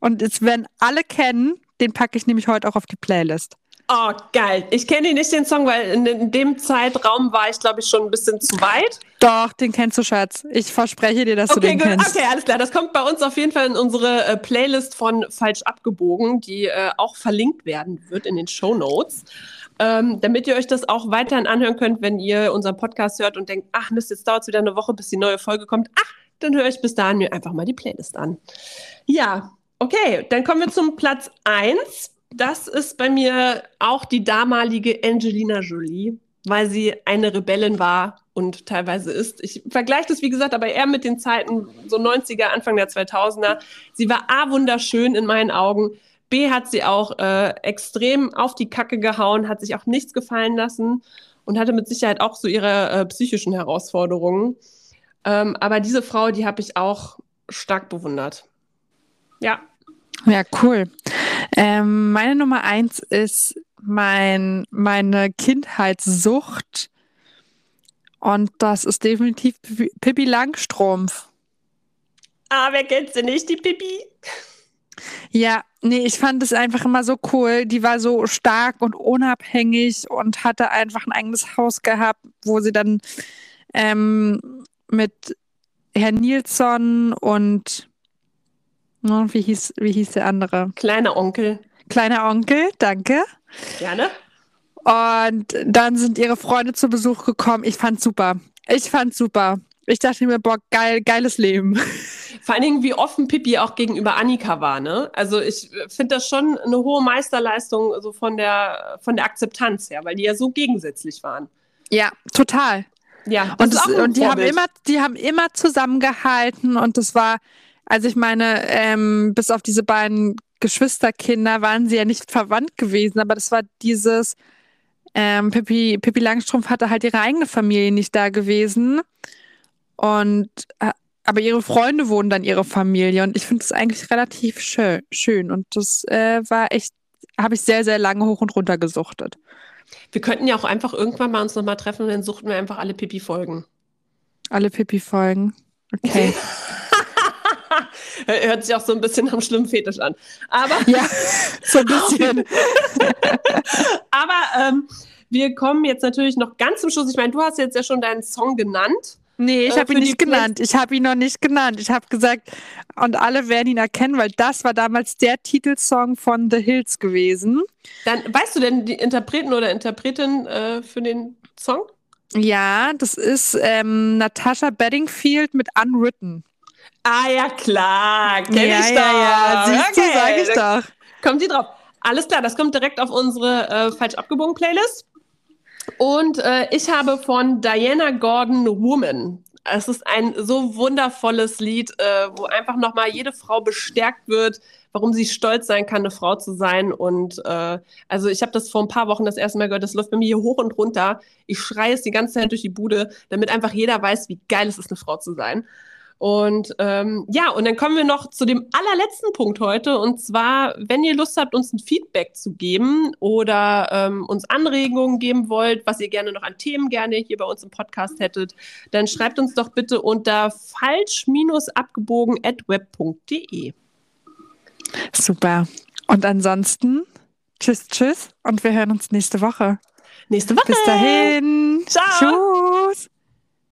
und jetzt werden alle kennen, den packe ich nämlich heute auch auf die Playlist. Oh, geil. Ich kenne nicht den Song, weil in, in dem Zeitraum war ich, glaube ich, schon ein bisschen zu weit. Doch, den kennst du, Schatz. Ich verspreche dir, dass du Okay, den gut. kennst. Okay, alles klar. Das kommt bei uns auf jeden Fall in unsere äh, Playlist von Falsch abgebogen, die äh, auch verlinkt werden wird in den Show Notes. Ähm, damit ihr euch das auch weiterhin anhören könnt, wenn ihr unseren Podcast hört und denkt, ach Mist, jetzt dauert es wieder eine Woche, bis die neue Folge kommt. Ach, dann höre ich bis dahin mir einfach mal die Playlist an. Ja, okay, dann kommen wir zum Platz 1. Das ist bei mir auch die damalige Angelina Jolie, weil sie eine Rebellin war und teilweise ist. Ich vergleiche das, wie gesagt, aber eher mit den Zeiten so 90er, Anfang der 2000er. Sie war A, wunderschön in meinen Augen. B, hat sie auch äh, extrem auf die Kacke gehauen, hat sich auch nichts gefallen lassen und hatte mit Sicherheit auch so ihre äh, psychischen Herausforderungen. Ähm, aber diese Frau, die habe ich auch stark bewundert. Ja, Ja, cool. Ähm, meine Nummer eins ist mein, meine Kindheitssucht. Und das ist definitiv Pippi- Langstrumpf. Ah, wer kennt sie nicht, die Pippi? Ja, nee, ich fand es einfach immer so cool. Die war so stark und unabhängig und hatte einfach ein eigenes Haus gehabt, wo sie dann ähm, mit Herrn Nilsson und wie hieß, wie hieß der andere? Kleiner Onkel. Kleiner Onkel, danke. Gerne. Und dann sind ihre Freunde zu Besuch gekommen. Ich fand's super. Ich fand's super. Ich dachte mir, boah, geil, geiles Leben. Vor allen Dingen, wie offen Pippi auch gegenüber Annika war, ne? Also ich finde das schon eine hohe Meisterleistung so von der, von der Akzeptanz her, weil die ja so gegensätzlich waren. Ja, total. Ja, Und, das, und die haben immer, die haben immer zusammengehalten und das war, also ich meine, ähm, bis auf diese beiden Geschwisterkinder waren sie ja nicht verwandt gewesen, aber das war dieses, ähm, Pippi, Pippi Langstrumpf hatte halt ihre eigene Familie nicht da gewesen und äh, aber ihre Freunde wurden dann ihre Familie und ich finde das eigentlich relativ schön, schön und das äh, war echt, habe ich sehr, sehr lange hoch und runter gesuchtet. Wir könnten ja auch einfach irgendwann mal uns nochmal treffen und dann suchten wir einfach alle Pippi-Folgen. Alle Pippi-Folgen. Okay. Hört sich auch so ein bisschen am schlimmen Fetisch an. Aber, ja, so ein bisschen. aber ähm, wir kommen jetzt natürlich noch ganz zum Schluss. Ich meine, du hast jetzt ja schon deinen Song genannt. Nee, ich Äh, habe ihn nicht genannt. Ich habe ihn noch nicht genannt. Ich habe gesagt, und alle werden ihn erkennen, weil das war damals der Titelsong von The Hills gewesen. Dann weißt du denn die Interpreten oder Interpretin äh, für den Song? Ja, das ist ähm, Natasha Bedingfield mit Unwritten. Ah ja, klar. Kenn ja, ich ja, ja. doch. Siehst du, Okay, sag ich da doch. Kommt die drauf. Alles klar, das kommt direkt auf unsere äh, falsch abgebogen Playlist. Und äh, ich habe von Diana Gordon Woman. Es ist ein so wundervolles Lied, äh, wo einfach nochmal jede Frau bestärkt wird, warum sie stolz sein kann, eine Frau zu sein. Und äh, also ich habe das vor ein paar Wochen das erste Mal gehört, das läuft bei mir hier hoch und runter. Ich schreie es die ganze Zeit durch die Bude, damit einfach jeder weiß, wie geil es ist, eine Frau zu sein. Und ähm, ja, und dann kommen wir noch zu dem allerletzten Punkt heute. Und zwar, wenn ihr Lust habt, uns ein Feedback zu geben oder ähm, uns Anregungen geben wollt, was ihr gerne noch an Themen gerne hier bei uns im Podcast hättet, dann schreibt uns doch bitte unter falsch-abgebogen.web.de. Super. Und ansonsten, tschüss, tschüss. Und wir hören uns nächste Woche. Nächste Woche. Bis dahin. Ciao. Tschüss.